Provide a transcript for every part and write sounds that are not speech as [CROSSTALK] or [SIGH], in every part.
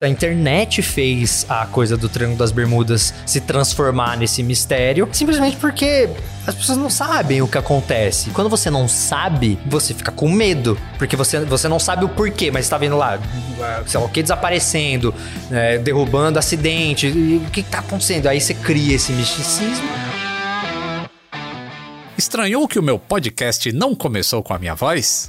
A internet fez a coisa do Triângulo das Bermudas se transformar nesse mistério, simplesmente porque as pessoas não sabem o que acontece. Quando você não sabe, você fica com medo, porque você, você não sabe o porquê, mas está vendo lá, sei lá, o que desaparecendo, é, derrubando acidente, e o que está acontecendo? Aí você cria esse misticismo. Estranhou que o meu podcast não começou com a minha voz?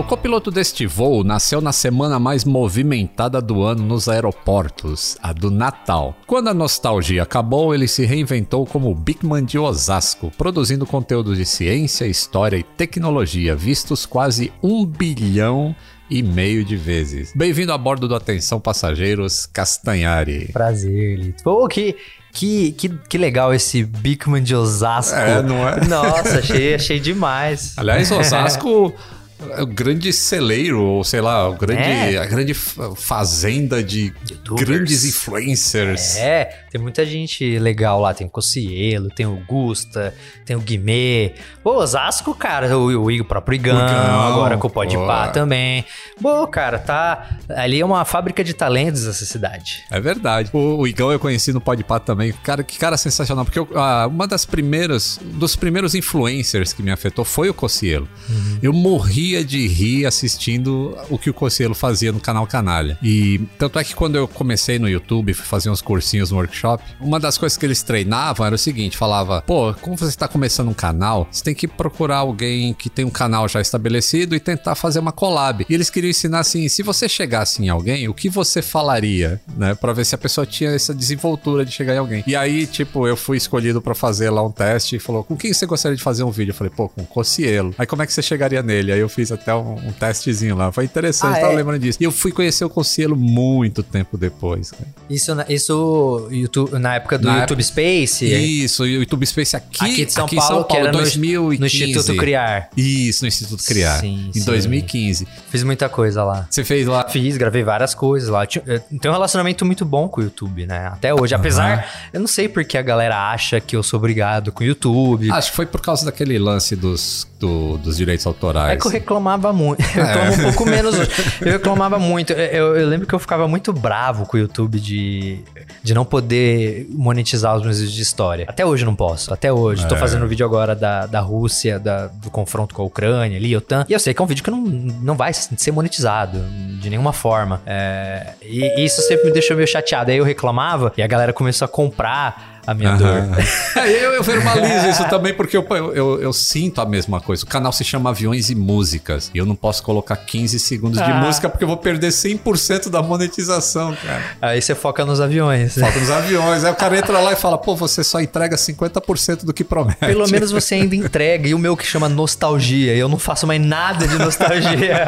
O copiloto deste voo nasceu na semana mais movimentada do ano nos aeroportos, a do Natal. Quando a nostalgia acabou, ele se reinventou como Bigman de Osasco, produzindo conteúdo de ciência, história e tecnologia, vistos quase um bilhão e meio de vezes. Bem-vindo a bordo do Atenção Passageiros Castanhari. Prazer, Lito. Pô, que, que, que, que legal esse Bigman de Osasco. É, não é? Nossa, achei, achei demais. Aliás, Osasco [LAUGHS] o grande celeiro, ou sei lá, o grande, É. a grande fa- fazenda de Youtubers. grandes influencers. É, tem muita gente legal lá. Tem o Cocielo, tem o Gusta, tem o Guimê. Pô, Osasco, cara, o, o, o próprio Igão, O Igão, agora com o Pode. Pá também. Pô, cara, tá. Ali é uma fábrica de talentos essa cidade. É verdade. O, o Igão eu conheci no Podpah também. Cara, que cara sensacional. Porque eu- ah, uma das primeiras, dos primeiros influencers que me afetou foi o Cocielo. Eu morria de rir assistindo o que o Cocielo fazia no canal Canalha. E tanto é que quando eu comecei no YouTube, fui fazer uns cursinhos no workshop, uma das coisas que eles treinavam era o seguinte: falava, pô, como você está começando um canal, você tem que procurar alguém que tem um canal já estabelecido e tentar fazer uma collab. E eles queriam ensinar assim: se você chegasse em alguém, o que você falaria, né? Pra ver se a pessoa tinha essa desenvoltura de chegar em alguém. E aí, tipo, eu fui escolhido pra fazer lá um teste e falou: com quem você gostaria de fazer um vídeo? Eu falei, pô, com o Cocielo. Aí como é que você chegaria nele? Aí eu fiz até um, um testezinho lá. Foi interessante, Ah, tava é? lembrando disso. E eu fui conhecer o Cocielo muito tempo depois. cara. Isso, na- isso YouTube, na época do Na YouTube Space. Isso, e o YouTube Space aqui, Aqui de São aqui Paulo, que era no- 2015. no Instituto Criar. Isso, no Instituto Criar. Sim, em sim. 2015. Fiz muita coisa lá. Você fez lá. Fiz, gravei várias coisas lá. Eu Tenho um relacionamento muito bom com o YouTube, né? Até hoje. Apesar, eu não sei porque a galera acha que eu sou obrigado com o YouTube. Acho que foi por causa daquele lance dos, do- dos direitos autorais. É que reclamava muito. [LAUGHS] Eu reclamo um pouco menos hoje. Eu reclamava muito. Eu, eu lembro que eu ficava muito bravo com o YouTube de, de não poder monetizar os meus vídeos de história. Até hoje não posso. Até hoje. Tô É. fazendo um vídeo agora da, da Rússia, da- do confronto com a Ucrânia ali, OTAN. E eu sei que é um vídeo que não, não vai ser monetizado de nenhuma forma. É, e isso sempre me deixou meio chateado. Aí eu reclamava e a galera começou a comprar a minha dor. [LAUGHS] É, eu, eu verbalizo isso também porque eu, eu, eu- eu sinto a mesma coisa. O canal se chama Aviões e Músicas. E eu não posso colocar 15 segundos de Ah. música porque eu vou perder 100% da monetização, cara. Aí você foca nos aviões. Falta nos aviões. Aí o cara entra lá e fala, pô, você só entrega 50% do que promete. Pelo menos você ainda entrega. E o meu que chama nostalgia. Eu não faço mais nada de nostalgia.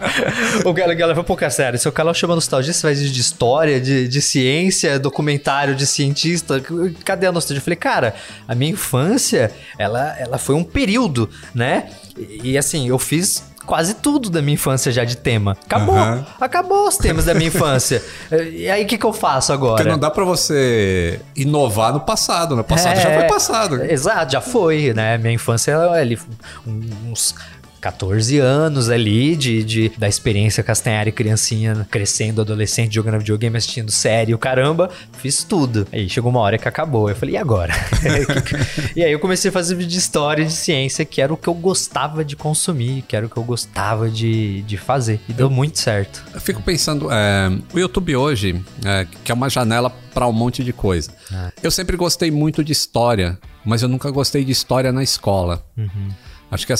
[LAUGHS] o cara, galera fala, pô, cara, sério, seu canal chama nostalgia, você faz de história, de, de ciência, documentário de cientista. Cadê a nostalgia? Eu falei, cara, a minha infância, ela, ela foi um período, né? E, e, assim, eu fiz. Quase tudo da minha infância já de tema. Acabou. Aham. Acabou os temas da minha infância. [LAUGHS] E aí, o que, que eu faço agora? Porque não dá pra você inovar no passado. No passado já É, foi passado. Exato, já foi, né? Minha infância, ali, uns 14 anos ali de, de da experiência Castanhari criancinha crescendo, adolescente, jogando videogame, assistindo série, o caramba, fiz tudo. Aí chegou uma hora que acabou. Eu falei, e agora? [LAUGHS] e aí eu comecei a fazer vídeo de história e de ciência, que era o que eu gostava de consumir, que era o que eu gostava de, de fazer. E deu muito certo. Eu fico pensando, é, o YouTube hoje, é, que é uma janela para um monte de coisa. Ah. Eu sempre gostei muito de história, mas eu nunca gostei de história na escola. Uhum. Acho que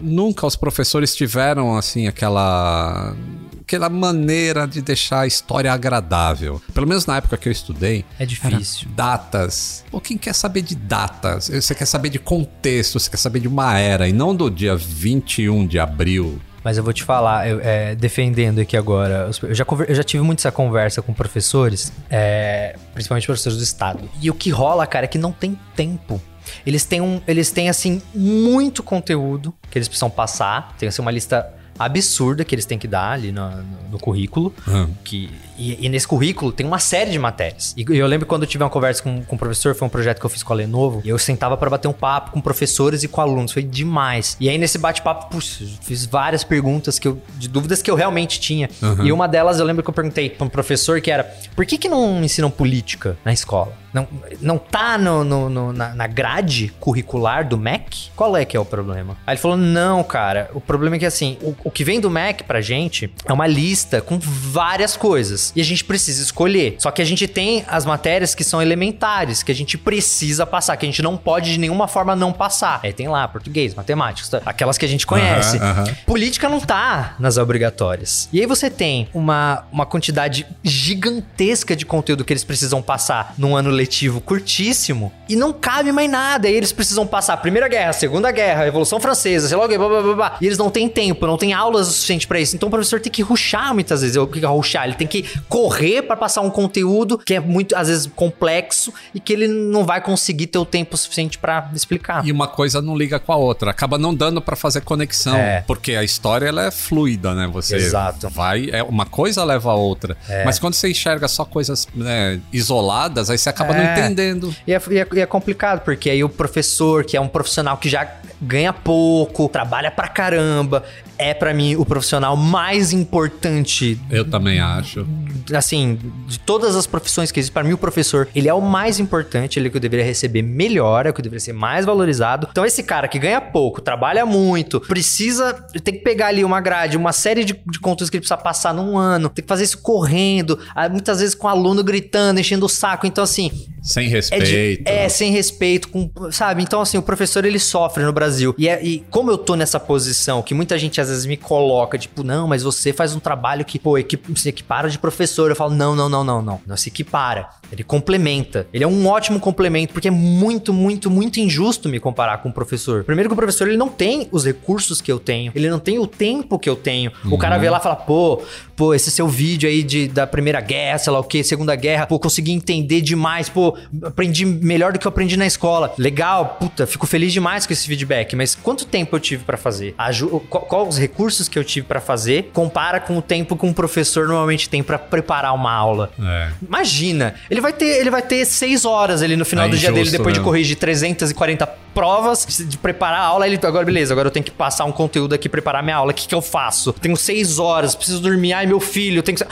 nunca os professores tiveram assim aquela aquela maneira de deixar a história agradável. Pelo menos na época que eu estudei, É difícil. datas. Pô, quem quer saber de datas? Você quer saber de contexto, você quer saber de uma era e não do dia 21 de abril. Mas eu vou te falar, eu, é, defendendo aqui agora, eu já, eu já tive muito essa conversa com professores, é, principalmente professores do estado. E o que rola, cara, é que não tem tempo. Eles têm, um, eles têm, assim, muito conteúdo que eles precisam passar. Tem, assim, uma lista absurda que eles têm que dar ali no, no- no currículo. Hum. Que, e, e nesse currículo tem uma série de matérias. E eu lembro quando eu tive uma conversa com, com o professor, foi um projeto que eu fiz com a Lenovo, e eu sentava pra bater um papo com professores e com alunos, foi demais. E aí nesse bate-papo, puxa, fiz várias perguntas que eu, de dúvidas que eu realmente tinha. E uma delas eu lembro que eu perguntei pra um professor que era, por que que não ensinam política na escola? Não, não tá no, no- no- na, na grade curricular do MEC? Qual é que é o problema? Aí ele falou, não, cara, o problema é que assim, o, o que vem do MEC pra gente é uma lista com várias coisas. E a gente precisa escolher. Só que a gente tem as matérias que são elementares, que a gente precisa passar, que a gente não pode de nenhuma forma não passar. Aí tem lá, português, matemática, aquelas que a gente conhece. Aham, aham. Política não tá nas obrigatórias. E aí você tem uma, uma quantidade gigantesca de conteúdo que eles precisam passar num ano letivo curtíssimo e não cabe mais nada. E eles precisam passar a Primeira Guerra, a Segunda Guerra, a Revolução Francesa, sei lá o que, blá, blá, blá, blá. E eles não têm tempo, não têm aulas o suficiente pra isso. Então o professor tem que ruxar muitas vezes. O que é ruxar? Ele tem que correr pra passar um conteúdo que é muito, às vezes, complexo e que ele não vai conseguir ter o tempo suficiente pra explicar. E uma coisa não liga com a outra, acaba não dando pra fazer conexão, É. porque a história ela é fluida, né? Você Exato. vai, é uma coisa leva a outra. É. Mas quando você enxerga só coisas né, isoladas, aí você acaba não É. entendendo. E é, e é- e é complicado, porque aí o professor, que é um profissional que já ganha pouco, trabalha pra caramba, é pra mim o profissional mais importante Eu também acho. assim, de todas as profissões que existem, para mim o professor, ele é o mais importante, ele é que eu deveria receber melhor, é o que eu deveria ser mais valorizado. Então esse cara que ganha pouco, trabalha muito, precisa, tem que pegar ali uma grade, uma série de, de conteúdos que ele precisa passar num ano, tem que fazer isso correndo, ah, muitas vezes com o aluno gritando, enchendo o saco. Então assim, Sem é, de- respeito. é, sem respeito, com, sabe? Então, assim, o professor ele sofre no Brasil. E, é- e como eu tô nessa posição, que muita gente às vezes me coloca, tipo, não, mas você faz um trabalho que, pô, equi- se equipara de professor. Eu falo, não, não, não, não, não. Não se equipara. Ele complementa. Ele é um ótimo complemento, porque é muito, muito, muito injusto me comparar com o professor. Primeiro que o professor ele não tem os recursos que eu tenho, ele não tem o tempo que eu tenho. O cara vê lá e fala, pô, pô, esse seu vídeo aí de, da Primeira Guerra, sei lá o que, Segunda Guerra, pô, consegui entender demais, pô, aprendi melhor do que eu aprendi na escola. Legal, puta, fico feliz demais com esse feedback, mas quanto tempo eu tive pra fazer? Aju qual, qual os recursos que eu tive pra fazer? Compara com o tempo que um professor normalmente tem pra preparar uma aula. É. Imagina, ele vai ter, ele vai ter seis horas ali no final É do dia dele, depois de mesmo. corrigir 340 provas, de preparar a aula. Ele, agora, beleza, agora eu tenho que passar um conteúdo aqui, preparar minha aula. O que, que eu faço? Tenho seis horas, preciso dormir. Ai, meu filho, tem que.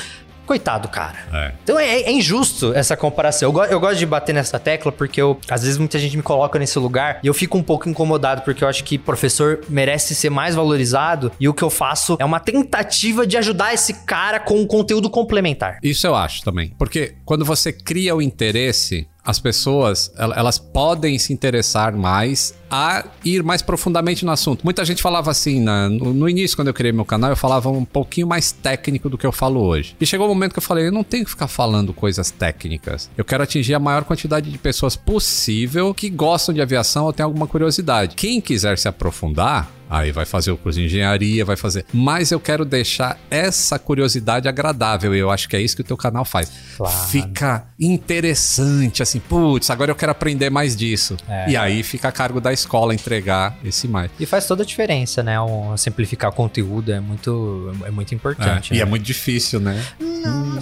Coitado, cara. É. Então é, é injusto essa comparação. Eu, go- eu gosto de bater nessa tecla porque eu, às vezes muita gente me coloca nesse lugar e eu fico um pouco incomodado porque eu acho que professor merece ser mais valorizado e o que eu faço é uma tentativa de ajudar esse cara com um conteúdo complementar. Isso eu acho também. Porque quando você cria o interesse, as pessoas el- elas podem se interessar mais a ir mais profundamente no assunto. Muita gente falava assim, na- no, no início, quando eu criei meu canal, eu falava um pouquinho mais técnico do que eu falo hoje. E chegou um momento que eu falei, eu não tenho que ficar falando coisas técnicas. Eu quero atingir a maior quantidade de pessoas possível que gostam de aviação ou têm alguma curiosidade. Quem quiser se aprofundar, Aí vai fazer o curso de engenharia, vai fazer. Mas eu quero deixar essa curiosidade agradável. E eu acho que é isso que o teu canal faz. Claro. Fica interessante, assim, putz, agora eu quero aprender mais disso. É. E aí fica a cargo da escola entregar esse mais. E faz toda a diferença, né? Um, simplificar conteúdo é muito, é muito importante. É, E né? é muito difícil, né?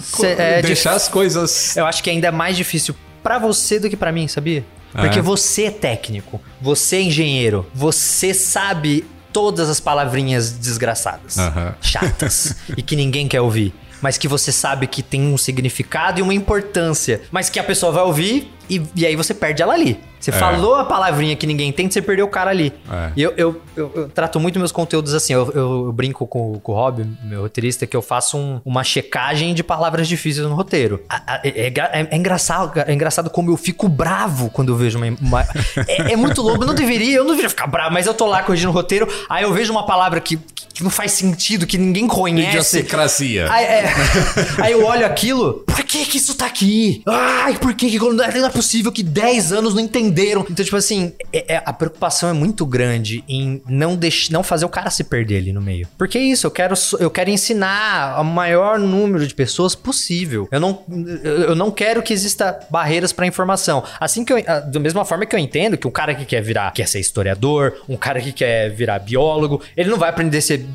Cê- é Deixar as coisas. Eu acho que ainda é mais difícil pra você do que pra mim, sabia? Porque É. você é técnico, você é engenheiro, você sabe todas as palavrinhas desgraçadas, Aham. [LAUGHS] chatas e que ninguém quer ouvir. Mas que você sabe que tem um significado e uma importância. Mas que a pessoa vai ouvir e, e aí você perde ela ali. Você É. falou a palavrinha que ninguém entende, você perdeu o cara ali. É. E eu, eu, eu- eu trato muito meus conteúdos assim. Eu, eu- brinco com, com o Rob, meu roteirista, que eu faço um- uma checagem de palavras difíceis no roteiro. É, é é- é engraçado, é engraçado como eu fico bravo quando eu vejo uma. uma- [LAUGHS] é, é muito louco. Eu não deveria, eu não deveria ficar bravo, mas eu tô lá corrigindo o roteiro. Aí eu vejo uma palavra que, que não faz sentido, que ninguém conhece. Idiosincrasia. Aí, aí eu olho aquilo, por [LAUGHS] que que isso tá aqui? Ai, por que que não é possível que 10 anos não entenderam? Então, tipo assim, é- é- a preocupação é muito grande em não, deix, não fazer o cara se perder ali no meio. Porque é isso, eu quero, eu quero ensinar o maior número de pessoas possível. Eu não, eu não quero que exista barreiras pra informação. Assim que eu, da mesma forma que eu entendo que um cara que quer virar, quer ser historiador, um cara que quer virar biólogo, ele não vai aprender ser,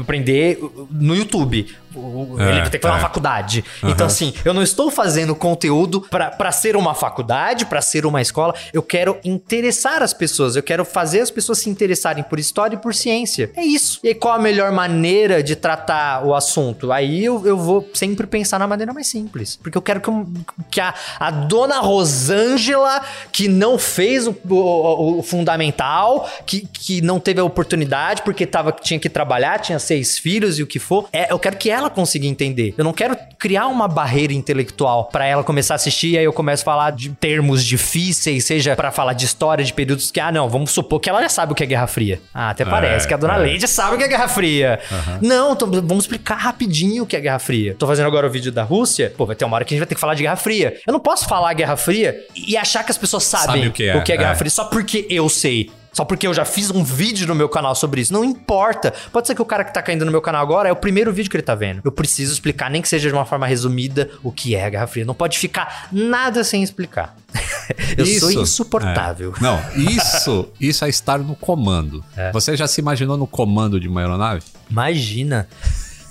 aprender no YouTube. É, ele vai ter que fazer uma é. faculdade. Então, assim, eu não estou fazendo conteúdo pra ser uma faculdade, pra ser uma escola. Eu quero interessar as pessoas. Eu quero fazer as pessoas se interessarem por história e por ciência. É isso. E qual a melhor maneira de tratar o assunto? Aí eu, eu vou sempre pensar na maneira mais simples. Porque eu quero que, um- que a, a dona Rosângela, que não fez o, o- o fundamental, que, que não teve a oportunidade porque tava, tinha que trabalhar, tinha seis filhos e o que for, é, eu quero que ela consiga entender. Eu não quero criar uma barreira intelectual pra ela começar a assistir e aí eu começo a falar de termos difíceis, seja pra falar de história, de períodos que, ah, não, vamos supor que ela já sabe o que é Guerra Fria. Ah, até parece que a dona é. Leide sabe o que é Guerra Fria. Não, então vamos explicar rapidinho o que é Guerra Fria. Tô fazendo agora o vídeo da Rússia, pô, vai ter uma hora que a gente vai ter que falar de Guerra Fria. Eu não posso falar Guerra Fria e achar que as pessoas sabem Sabe o que é, Guerra é. Fria só porque eu sei. Só porque eu já fiz um vídeo no meu canal sobre isso. Não importa. Pode ser que o cara que tá caindo no meu canal agora é o primeiro vídeo que ele tá vendo. Eu preciso explicar, nem que seja de uma forma resumida, o que é a Guerra Fria. Não pode ficar nada sem explicar. [LAUGHS] eu sou Isso. insuportável. É. Não, isso, isso é estar no comando. É. Você já se imaginou no comando de uma aeronave? Imagina.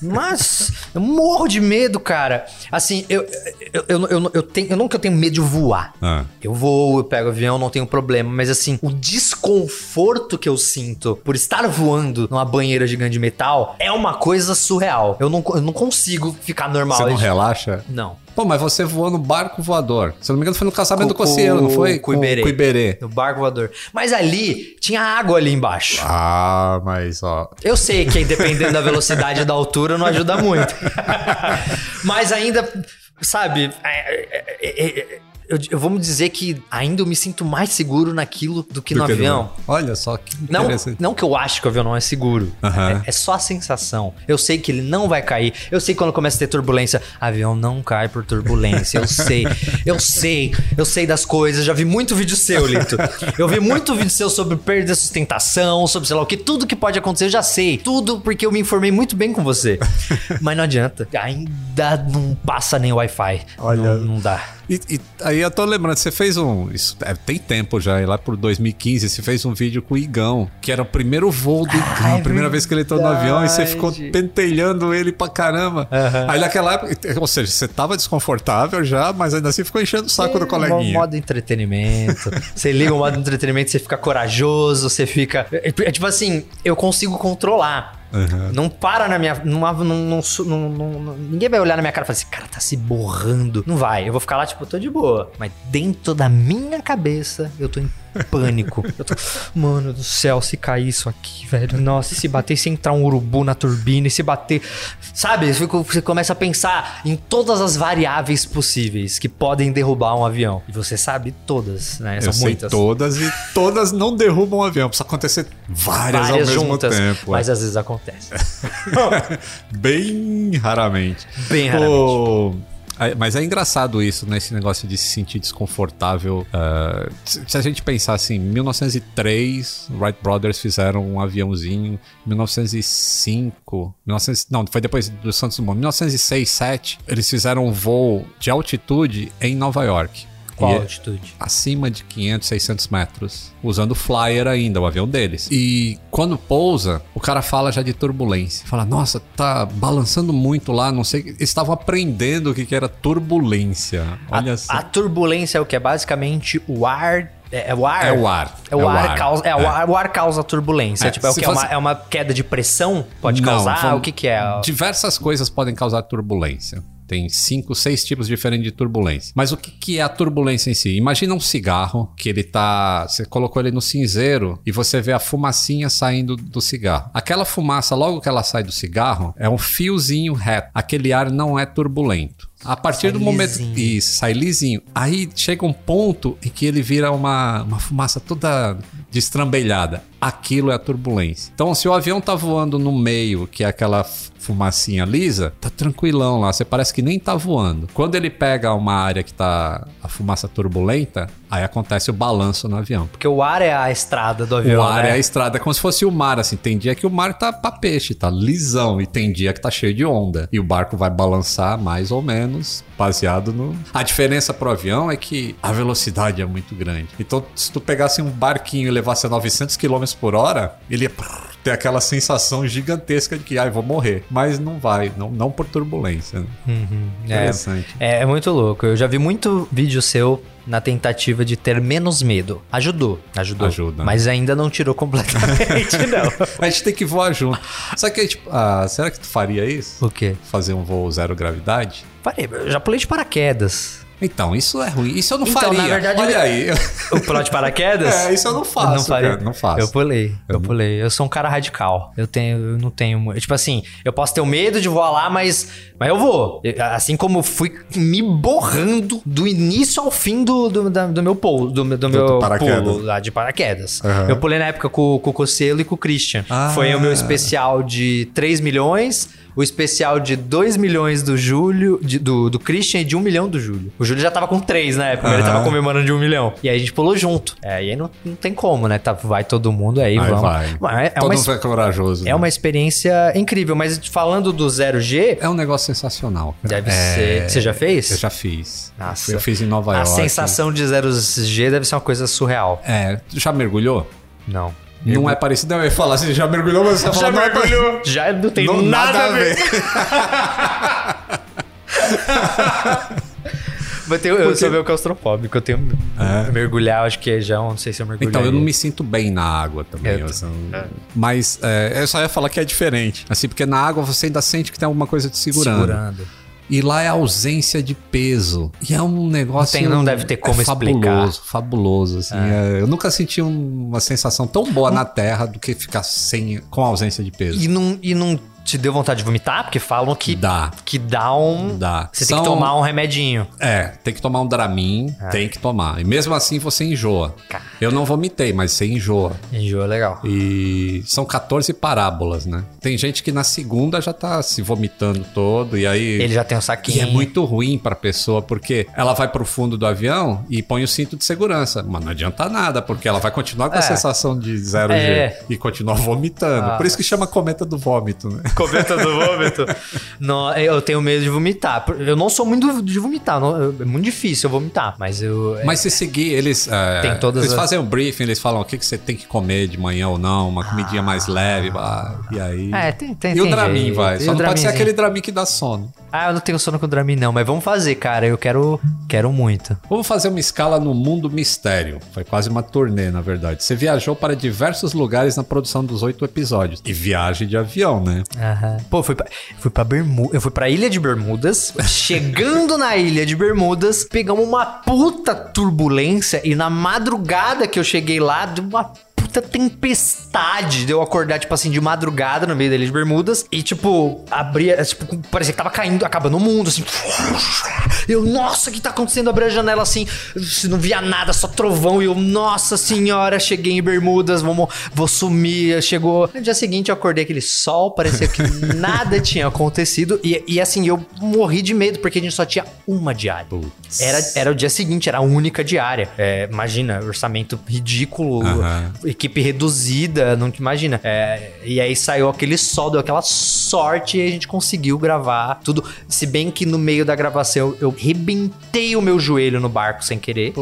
Mas eu morro de medo, cara. Assim, eu, eu, eu, eu, eu, tenho, eu nunca tenho medo de voar. Ah. Eu vou, eu pego avião, não tenho problema. Mas assim, o desconforto que eu sinto por estar voando numa banheira gigante de metal é uma coisa surreal. Eu não, eu não consigo ficar normal. Você não Eu- relaxa? Não. Pô, mas você voou no barco voador. Se eu não me engano, foi no casamento do Com- Cossielo, não foi? com Iberê. Com Iberê. No barco voador. Mas ali tinha água ali embaixo. Ah, mas ó. Eu sei que dependendo da velocidade e da altura não ajuda muito. [LAUGHS] Mas ainda, sabe, é, é, é, é, eu, eu vou me dizer que ainda eu me sinto mais seguro naquilo do que no Porque avião. Olha só que Não, não que eu acho que o avião não é seguro. Aham. É, é só a sensação. Eu sei que ele não vai cair. Eu sei que quando começa a ter turbulência, avião não cai por turbulência. Eu sei. Eu sei. Eu sei das coisas. Já vi muito vídeo seu, Lito. Eu vi muito vídeo seu sobre perda de sustentação, sobre sei lá o que. Tudo que pode acontecer, eu já sei. Tudo porque eu me informei muito bem com você. [LAUGHS] Mas não adianta. Ainda não passa nem Wi-Fi. Olha- Não, não dá. E, e aí eu tô lembrando, você fez um. Isso é, tem tempo já, lá por 2015, você fez um vídeo com o Igão, que era o primeiro voo do Igão, é a primeira vez que ele entrou no avião, e você ficou verdade. pentelhando ele pra caramba. Aham. Aí naquela época, ou seja, você tava desconfortável já, mas ainda assim ficou enchendo o saco do É, coleguinha. Modo entretenimento. você liga o modo entretenimento, você fica corajoso, você fica. É, é tipo assim, eu consigo controlar. Uhum. Não para na minha. Não, não, ninguém vai olhar na minha cara e falar assim, cara, tá se borrando. Não vai. Eu vou ficar lá, tipo, tô de boa. Mas dentro da minha cabeça, eu tô em pânico. Eu tô, mano do céu, se cair isso aqui, velho. Nossa, e se bater, se entrar um urubu na turbina, e se bater. Sabe? Você começa a pensar em todas as variáveis possíveis que podem derrubar um avião. E você sabe todas, né? Eu São sei muitas. todas e todas não derrubam o avião. Precisa acontecer várias, Várias ao mesmo juntas. tempo. Mas é. às vezes acontece. [LAUGHS] Bem raramente. Bem raramente. É, Mas é engraçado isso, né? Esse negócio de se sentir desconfortável. Ah, se a gente pensar assim, em 1903, Wright Brothers fizeram um aviãozinho. Em 1905, 1900, não, foi depois do Santos Dumont. 1906, 7, eles fizeram um voo de altitude em Nova York. Qual E- altitude? acima de 500, 600 metros, usando o flyer ainda, o avião deles. E quando pousa, o cara fala já de turbulência. Fala, nossa, tá balançando muito lá, não sei. Eles estavam aprendendo o que, que era turbulência. Olha a, a turbulência é o que? É basicamente o ar É, é o ar? É o ar. É o, É o ar, ar. causa. É, o É. ar, o ar causa turbulência. É, tipo, é o que? É uma, fosse- é uma queda de pressão? Pode Não, causar? vamos- O que, que é? Diversas coisas podem causar turbulência. Tem cinco, seis tipos diferentes de turbulência. Mas o que, que é a turbulência em si? Imagina um cigarro que ele tá. Você colocou ele no cinzeiro e você vê a fumacinha saindo do cigarro. Aquela fumaça, logo que ela sai do cigarro, é um fiozinho reto. Aquele ar não é turbulento. A partir Sai do momento. lisinho. Isso, sai lisinho. Aí chega um ponto em que ele vira uma, uma fumaça toda destrambelhada. Aquilo é a turbulência. Então, se o avião tá voando no meio, que é aquela fumacinha lisa, tá tranquilão lá. Você parece que nem tá voando. Quando ele pega uma área que tá a fumaça turbulenta, aí acontece o balanço no avião. Porque o ar é a estrada do avião. o ar né? é a estrada, é como se fosse o mar, assim. Tem dia que o mar tá pra peixe, tá lisão. E tem dia que tá cheio de onda. E o barco vai balançar mais ou menos, baseado no... A diferença pro avião é que a velocidade é muito grande. Então, se tu pegasse um barquinho e levasse a 900 km por hora, ele ter aquela sensação gigantesca de que, ai, vou morrer. Mas não vai, não, não por turbulência. né? Uhum, é. Interessante. É, é muito louco. Eu já vi muito vídeo seu na tentativa de ter menos medo. Ajudou, ajudou. Ajuda. Mas ainda não tirou completamente, [LAUGHS] não. A gente tem que voar junto. Só que, tipo, ah, será que tu faria isso? O quê? Fazer um voo zero gravidade? Parei, eu já pulei de paraquedas. Então, isso é ruim. Isso eu não Então, faria. na verdade, Olha eu- aí. O pular de paraquedas? É, isso eu não faço, não faria. cara, não faço. Eu pulei, eu pulei. Eu sou um cara radical. Eu tenho, eu não tenho, tipo assim, eu posso ter o medo de voar lá, mas, mas eu vou. Eu- Assim como eu fui me borrando do início ao fim do, do, da- do meu pulo, do, meu- do meu do paraquedas. pulo lá de paraquedas. Aham. Eu pulei na época com, com o Cocelo e com o Christian. Ah. Foi o meu especial de 3 milhões. O especial de 2 milhões do Júlio, de- do, do Christian e de 1 milhão do Júlio. O Júlio já tava com 3 na época, ele Aham. tava comemorando de 1 milhão. E aí a gente pulou junto. É, e aí não, não tem como, né? Tá, vai todo mundo aí, Aí vamos. vai. É, é Todo uma, mundo é corajoso. é né? uma experiência incrível, mas falando do 0G, É um negócio sensacional. cara. deve É, ser. Você já fez? Eu já fiz. Nossa. Eu fiz em Nova A York. sensação de 0G deve ser uma coisa surreal. É, já mergulhou? Não. Não é parecido. Eu ia falar assim, já mergulhou, mas você Já fala, não é mergulhou. Já não tem Não, nada, a ver. [LAUGHS] Mas tem- eu sou meio claustrofóbico, eu tenho. É? Mergulhar, acho que é já, não sei se eu mergulhei. Então, eu não me sinto bem na água também. Eu- assim, Mas é, eu só ia falar que é diferente. Assim, porque na água você ainda sente que tem alguma coisa te segurando. segurando. E lá é ausência de peso. E é um negócio. Não tem- não deve ter como é explicar. Fabuloso, fabuloso. Assim, é, eu nunca senti um- uma sensação tão boa na Terra do que ficar sem, com ausência de peso. E não, e não te deu vontade de vomitar? Porque falam que Dá. que dá um. Dá. Você tem São- que tomar um remedinho. É, tem que tomar um Dramin, tem que tomar. E mesmo assim você enjoa. Cara. Eu não vomitei, mas você enjoa. Enjoa legal. E são 14 parábolas, né? Tem gente que na segunda já tá se vomitando todo e aí Ele já tem um E saquinho. é muito ruim pra pessoa, porque ela vai pro fundo do avião e põe o cinto de segurança. Mas não adianta nada, porque ela vai continuar com a É. sensação de zero G É. e continuar vomitando. Ah. Por isso que chama cometa do vômito, né? [LAUGHS] Cometa do vômito. não, eu tenho medo de vomitar. Eu não sou muito de vomitar. não- é muito difícil eu vomitar. Mas eu. Mas se seguir, eles. é, Tem todas eles as- fazem um briefing, eles falam o que, que você tem que comer de manhã ou não, uma comidinha mais leve. bah, e aí. É, tem- tem- e o tem Dramin jeito. vai. Só o não pode ser aquele Dramin que dá sono. Ah, eu não tenho sono com Dramin, não. Mas vamos fazer, cara. Eu quero. Quero muito. Vamos fazer uma escala no mundo mistério. Foi quase uma turnê, na verdade. Você viajou para diversos lugares na produção dos oito episódios. E viagem de avião, né? Aham. Pô, fui pra, fui pra. Eu fui pra Ilha de Bermudas. [LAUGHS] Chegando na Ilha de Bermudas, pegamos uma puta turbulência. E na madrugada que eu cheguei lá, deu uma puta tempestade de eu acordar, tipo assim, de madrugada no meio da Ilha de Bermudas. E, tipo, abria. Tipo, parecia que tava caindo, acabando o mundo, assim. Eu, nossa, o que tá acontecendo? Abri a janela assim, não via nada, só trovão. E eu, nossa senhora, cheguei em Bermudas, vamos, vou sumir. Chegou. No dia seguinte eu acordei aquele sol, parecia que [LAUGHS] nada tinha acontecido. E, e assim, eu morri de medo, porque a gente só tinha uma diária. Putz. Era, era o dia seguinte, era a única diária. É, imagina, orçamento ridículo, Aham. Equipe reduzida, não te imagina. É, e aí saiu aquele sol, deu aquela sorte e a gente conseguiu gravar tudo. Se bem que no meio da gravação eu rebentei o meu joelho no barco sem querer.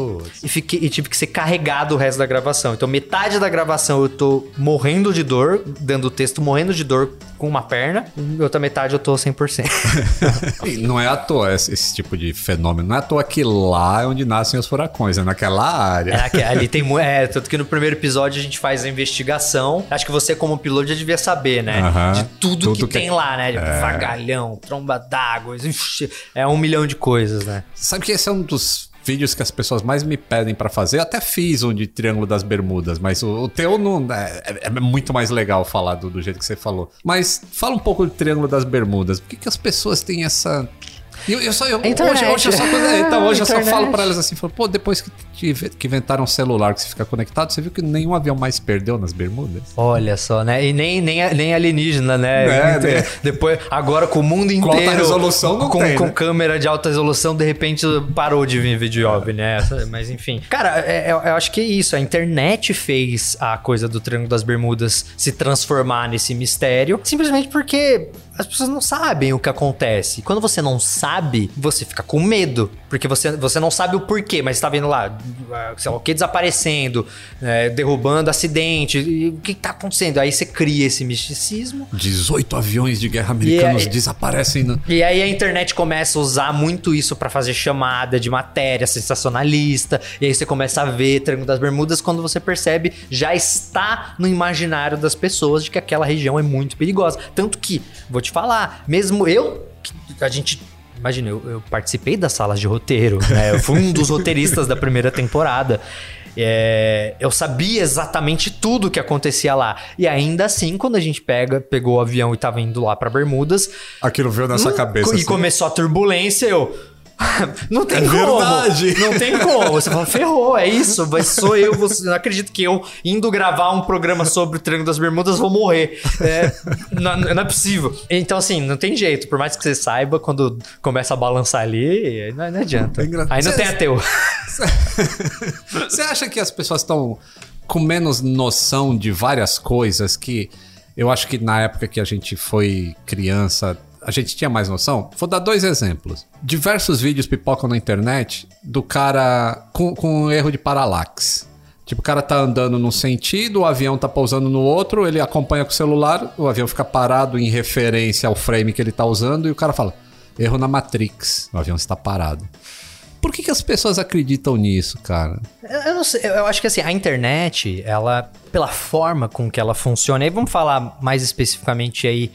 E, fiquei, e tive que ser carregado o resto da gravação. Então, metade da gravação eu tô morrendo de dor, dando o texto morrendo de dor com uma perna, e outra metade eu tô 100%. [LAUGHS] E não é à toa esse, esse tipo de fenômeno. Não é à toa que lá é onde nascem os furacões, é naquela área. É, ali tem é, tanto que no primeiro episódio a gente faz a investigação. Acho que você, como piloto, já devia saber, né? De tudo, Tudo que, que- tem lá, né? Tipo, Vagalhão, tromba d'água, é um milhão de coisas, né? Sabe que esse é um dos vídeos que as pessoas mais me pedem pra fazer? Eu até fiz um de Triângulo das Bermudas, mas o, o teu não. É, é muito mais legal falar do, do jeito que você falou. Mas fala um pouco do Triângulo das Bermudas. Por que, que as pessoas têm essa. Eu, eu só, eu, hoje, Internet. hoje eu só, então, hoje eu só falo pra elas assim: falo, pô, depois que, tive- que inventaram um celular que você fica conectado, você viu que nenhum avião mais perdeu nas Bermudas? Olha só, né? E nem, nem, nem alienígena, né? É, Inte- né? Depois, agora com o mundo Com alta inteiro. resolução não com, tem, com né? câmera de alta resolução, de repente parou de vir vídeo OVNI, né? Mas enfim. Cara, é- é- eu acho que é isso. A internet fez a coisa do Triângulo das Bermudas se transformar nesse mistério, simplesmente porque as pessoas não sabem o que acontece. Quando você não sabe, você fica com medo. Porque você, você não sabe o porquê, mas tá vendo lá, sei lá, o que desaparecendo, é, derrubando acidente. E o que tá acontecendo? Aí você cria esse misticismo. 18 aviões de guerra americanos desaparecem. No... E aí a internet começa a usar muito isso pra fazer chamada de matéria sensacionalista. E aí você começa a ver Triângulo das Bermudas quando você percebe já está no imaginário das pessoas de que aquela região é muito perigosa. Tanto que, vou te falar, mesmo eu, que a gente Imagina, eu, eu participei das salas de roteiro, né? Eu fui um dos roteiristas da primeira temporada. É, eu sabia exatamente tudo que acontecia lá. E ainda assim, quando a gente pega, pegou o avião e tava indo lá pra Bermudas, Aquilo veio na sua Hum, cabeça. E assim. começou a turbulência, eu. Não tem É como. verdade. Não tem como. Você fala, ferrou, é isso. Mas sou eu. Você, não acredito que eu, indo gravar um programa sobre o Triângulo das Bermudas, vou morrer. É, não, não é possível. Então, assim, não tem jeito. Por mais que você saiba, quando começa a balançar ali, não, não adianta. É. Aí não Você- tem ateu. [LAUGHS] Você acha que as pessoas estão com menos noção de várias coisas que eu acho que na época que a gente foi criança, a gente tinha mais noção? Vou dar dois exemplos. Diversos vídeos pipocam na internet do cara com, com erro de paralaxe. Tipo, o cara tá andando num sentido, o avião tá pousando no outro, ele acompanha com o celular, o avião fica parado em referência ao frame que ele tá usando, e o cara fala: erro na Matrix, o avião está parado. Por que, que as pessoas acreditam nisso, cara? Eu, não sei, eu acho que assim, a internet, ela, pela forma com que ela funciona, aí vamos falar mais especificamente aí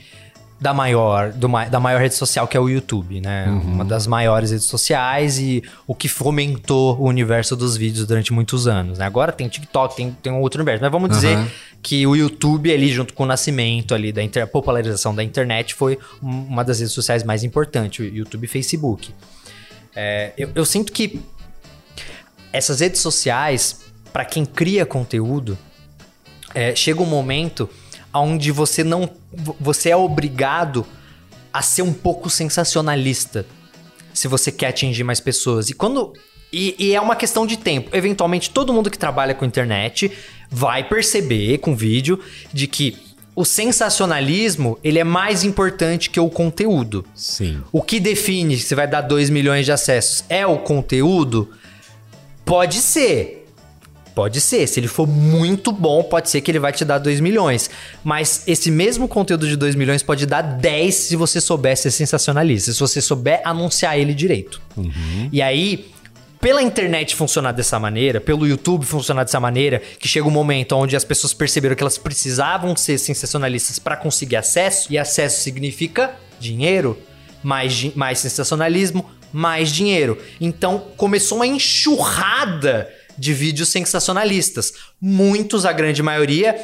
da maior, do, da maior rede social, que é o YouTube, né? Uma das maiores redes sociais e o que fomentou o universo dos vídeos durante muitos anos, né? Agora tem TikTok, tem, tem um outro universo, mas vamos dizer Aham. que o YouTube ali, junto com o nascimento ali da inter- popularização da internet, foi um- uma das redes sociais mais importantes, o YouTube e Facebook. É, eu, eu sinto que essas redes sociais, para quem cria conteúdo, é, chega um momento onde você não. Você é obrigado a ser um pouco sensacionalista se você quer atingir mais pessoas. E quando. E, e é uma questão de tempo. Eventualmente, todo mundo que trabalha com internet vai perceber com vídeo de que o sensacionalismo ele é mais importante que o conteúdo. Sim. O que define se vai dar 2 milhões de acessos é o conteúdo? Pode ser. Pode ser. Se ele for muito bom, pode ser que ele vai te dar 2 milhões. Mas esse mesmo conteúdo de 2 milhões pode dar 10 se você souber ser sensacionalista. Se você souber anunciar ele direito. E aí, pela internet funcionar dessa maneira, pelo YouTube funcionar dessa maneira, que chega um momento onde as pessoas perceberam que elas precisavam ser sensacionalistas para conseguir acesso, e acesso significa dinheiro, mais, mais sensacionalismo, mais dinheiro. Então começou uma enxurrada de vídeos sensacionalistas. Muitos, a grande maioria,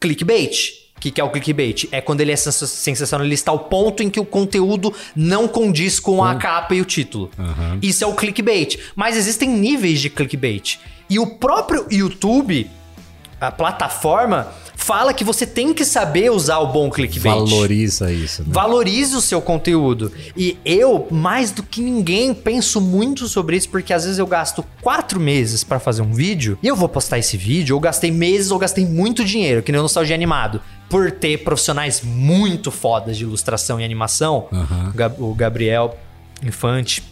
clickbait. O que, que é o clickbait? É quando ele é sens- sensacionalista ao ponto em que o conteúdo não condiz com a capa e o título. Isso é o clickbait. Mas existem níveis de clickbait. E o próprio YouTube a plataforma fala que você tem que saber usar o bom clickbait. Valoriza isso. Né? Valorize o seu conteúdo. E eu, mais do que ninguém, penso muito sobre isso, porque às vezes eu gasto quatro meses pra fazer um vídeo e eu vou postar esse vídeo, ou gastei meses ou gastei muito dinheiro, que nem o Nostalgia Animado, por ter profissionais muito fodas de ilustração e animação. Gab- O Gabriel Infante,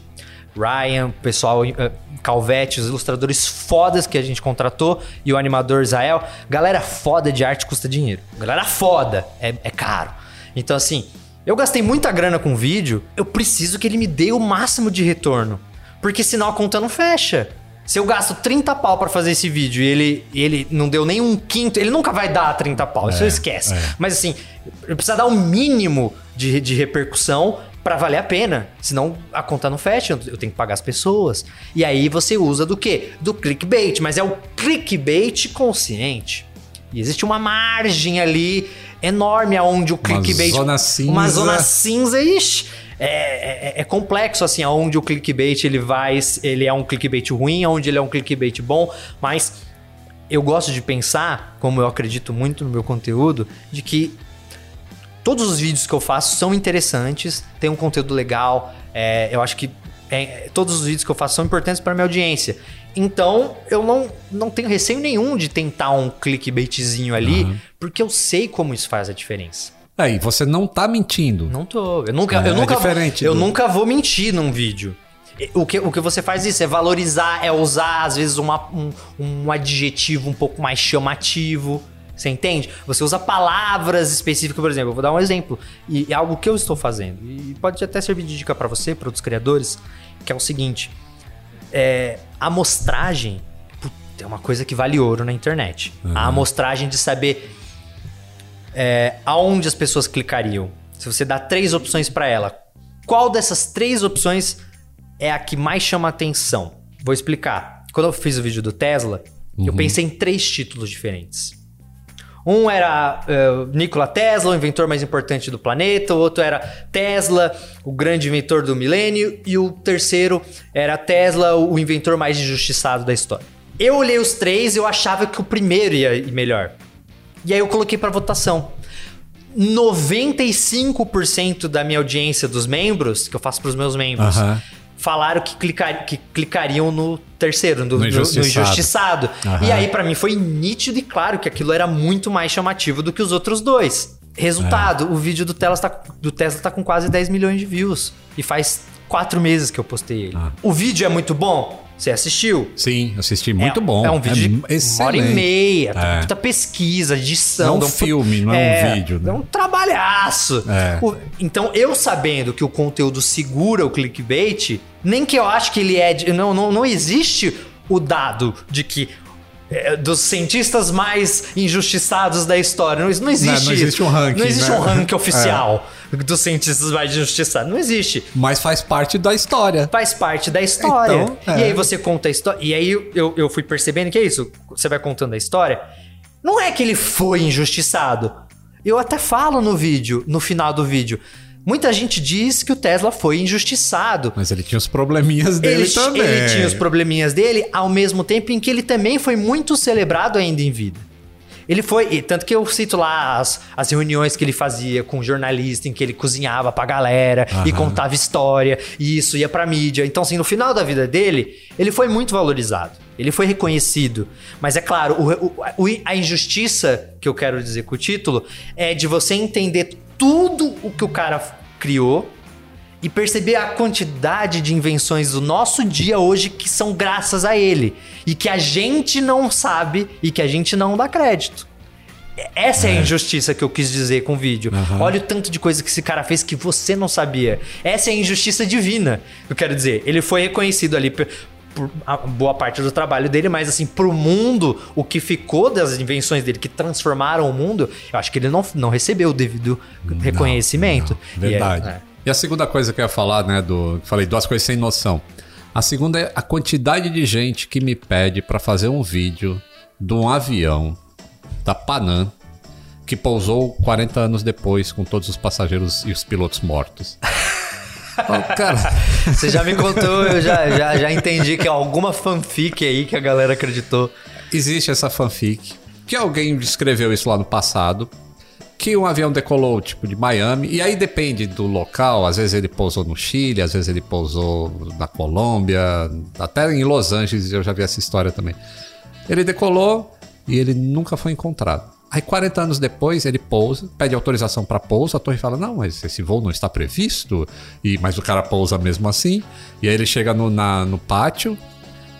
Ryan, o pessoal eh, Calvete, os ilustradores fodas que a gente contratou e o animador Israel. Galera foda de arte custa dinheiro. Galera foda, é, é caro. Então, assim, eu gastei muita grana com o vídeo, eu preciso que ele me dê o máximo de retorno. Porque senão a conta não fecha. Se eu gasto 30 pau pra fazer esse vídeo e ele, ele não deu nem um quinto, ele nunca vai dar 30 pau, isso É, esquece. é. Mas assim, eu preciso dar o mínimo de, de repercussão pra valer a pena. Senão a conta não fecha, eu tenho que pagar as pessoas. E aí você usa do quê? Do clickbait, mas é o clickbait consciente. E existe uma margem ali enorme aonde o clickbait. zona Uma cinza. zona cinza, ixi. É, é- é complexo, assim, aonde o clickbait ele vai. Ele é um clickbait ruim, aonde ele é um clickbait bom, mas eu gosto de pensar, como eu acredito muito no meu conteúdo, de que todos os vídeos que eu faço são interessantes, tem um conteúdo legal. é, eu acho que é, todos os vídeos que eu faço são importantes para minha audiência. Então, eu não, não tenho receio nenhum de tentar um clickbaitzinho ali, porque eu sei como isso faz a diferença. É, e você não tá mentindo. Não tô. Eu nunca, É, eu nunca, é diferente eu do- nunca vou mentir num vídeo. O que, o que você faz isso é valorizar, é usar, às vezes, uma- um, um adjetivo um pouco mais chamativo. Você entende? Você usa palavras específicas, por exemplo. Eu vou dar um exemplo. E é algo que eu estou fazendo. E pode até servir de dica para você, para outros criadores, que é o seguinte. É, a amostragem é uma coisa que vale ouro na internet. A amostragem de saber é, aonde as pessoas clicariam. Se você dá três opções para ela, qual dessas três opções é a que mais chama atenção? Vou explicar. Quando eu fiz o vídeo do Tesla, eu pensei em três títulos diferentes. Um era eh, Nikola Tesla, o inventor mais importante do planeta. O outro era Tesla, o grande inventor do milênio. E o terceiro era Tesla, o inventor mais injustiçado da história. Eu olhei os três e eu achava que o primeiro ia ir melhor. E aí eu coloquei pra votação. 95% da minha audiência dos membros, que eu faço pros meus membros, Aham. Falaram que, clicar, que clicariam no terceiro, no, no- no injustiçado. injustiçado. Aham. E aí, pra mim, foi nítido e claro que aquilo era muito mais chamativo do que os outros dois. Resultado, É. o vídeo do Tesla, tá, do Tesla tá com quase 10 milhões de views. E faz quatro meses que eu postei ele. Ah. O vídeo é muito bom? Você assistiu? Sim, assisti. Muito é, bom. É um vídeo de uma hora e excelente. meia. É. Muita pesquisa, edição. É um filme, não é um vídeo, né? É um trabalhaço. É. O- então, eu sabendo que o conteúdo segura o clickbait, nem que eu acho que ele é. de- não, não, não existe o dado de que. É, dos cientistas mais injustiçados da história. Não, não existe. não existe um ranking, Não existe né? um ranking [LAUGHS] oficial dos cientistas mais injustiçados. Não existe Mas faz parte da história. faz parte da história. Então, é. E aí você conta a história. E aí eu, eu fui percebendo que é isso. Você vai contando a história. Não é que ele foi injustiçado. Eu até falo no vídeo, no final do vídeo. Muita gente diz que o Tesla foi injustiçado. Mas ele tinha os probleminhas dele Ele, também. ele tinha os probleminhas dele, ao mesmo tempo em que ele também foi muito celebrado ainda em vida. Ele foi, tanto que eu cito lá as, as reuniões que ele fazia com jornalista, em que ele cozinhava pra galera e contava história, e isso ia pra mídia. Então, assim, no final da vida dele, ele foi muito valorizado. Ele foi reconhecido. Mas é claro, o- o- a injustiça que eu quero dizer com o título é de você entender tudo o que o cara criou e perceber a quantidade de invenções do nosso dia hoje que são graças a ele e que a gente não sabe e que a gente não dá crédito. Essa é, a injustiça que eu quis dizer com o vídeo. Aham. Olha o tanto de coisa que esse cara fez que você não sabia. Essa é a injustiça divina. Eu quero dizer, ele foi reconhecido ali boa parte do trabalho dele, mas assim, pro mundo, o que ficou das invenções dele que transformaram o mundo, eu acho que ele não, não recebeu o devido reconhecimento. Não, verdade. E é- é. E a segunda coisa que eu ia falar, né, do. Falei duas coisas sem noção. A segunda é a quantidade de gente que me pede pra fazer um vídeo de um avião da Panam que pousou 40 anos depois com todos os passageiros e os pilotos mortos. [LAUGHS] Ô, cara, Você já me contou, eu já, já, já entendi que é alguma fanfic aí que a galera acreditou. existe essa fanfic. que alguém escreveu isso lá no passado, que um avião decolou, tipo, de Miami, e aí depende do local, às vezes ele pousou no Chile, às vezes ele pousou na Colômbia, até em Los Angeles eu já vi essa história também. Ele decolou e ele nunca foi encontrado. Aí 40 anos depois ele pousa, pede autorização para pouso, a torre fala: "Não, mas esse voo não está previsto". E mas o cara pousa mesmo assim. E aí ele chega no, na, no pátio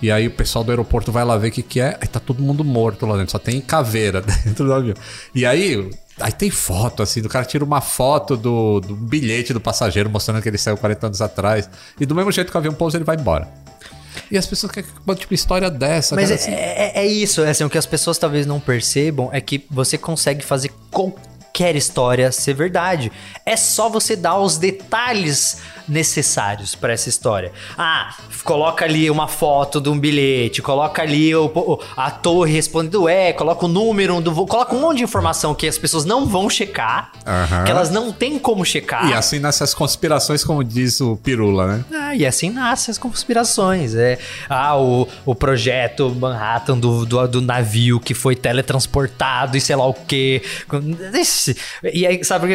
e aí o pessoal do aeroporto vai lá ver o que que é. Aí tá todo mundo morto lá dentro, só tem caveira [LAUGHS] dentro do avião. E aí Aí tem foto, assim, do cara tira uma foto do, do bilhete do passageiro mostrando que ele saiu 40 anos atrás. E do mesmo jeito que o avião pousa, ele vai embora. E as pessoas querem uma tipo, história dessa. Mas cara, é, assim. é, é isso, é assim, o que as pessoas talvez não percebam é que você consegue fazer qualquer história ser verdade. É só você dar os detalhes necessários para essa história. Ah, coloca ali uma foto de um bilhete, coloca ali o, o- a torre respondendo é, coloca o número do coloca um monte de informação que as pessoas não vão checar, Aham. que elas não têm como checar. E assim nessas conspirações, como diz o Pirula, né? Ah, e assim nascem as conspirações. É, ah, o, o projeto Manhattan do, do, do navio que foi teletransportado e sei lá o quê. E aí, sabe,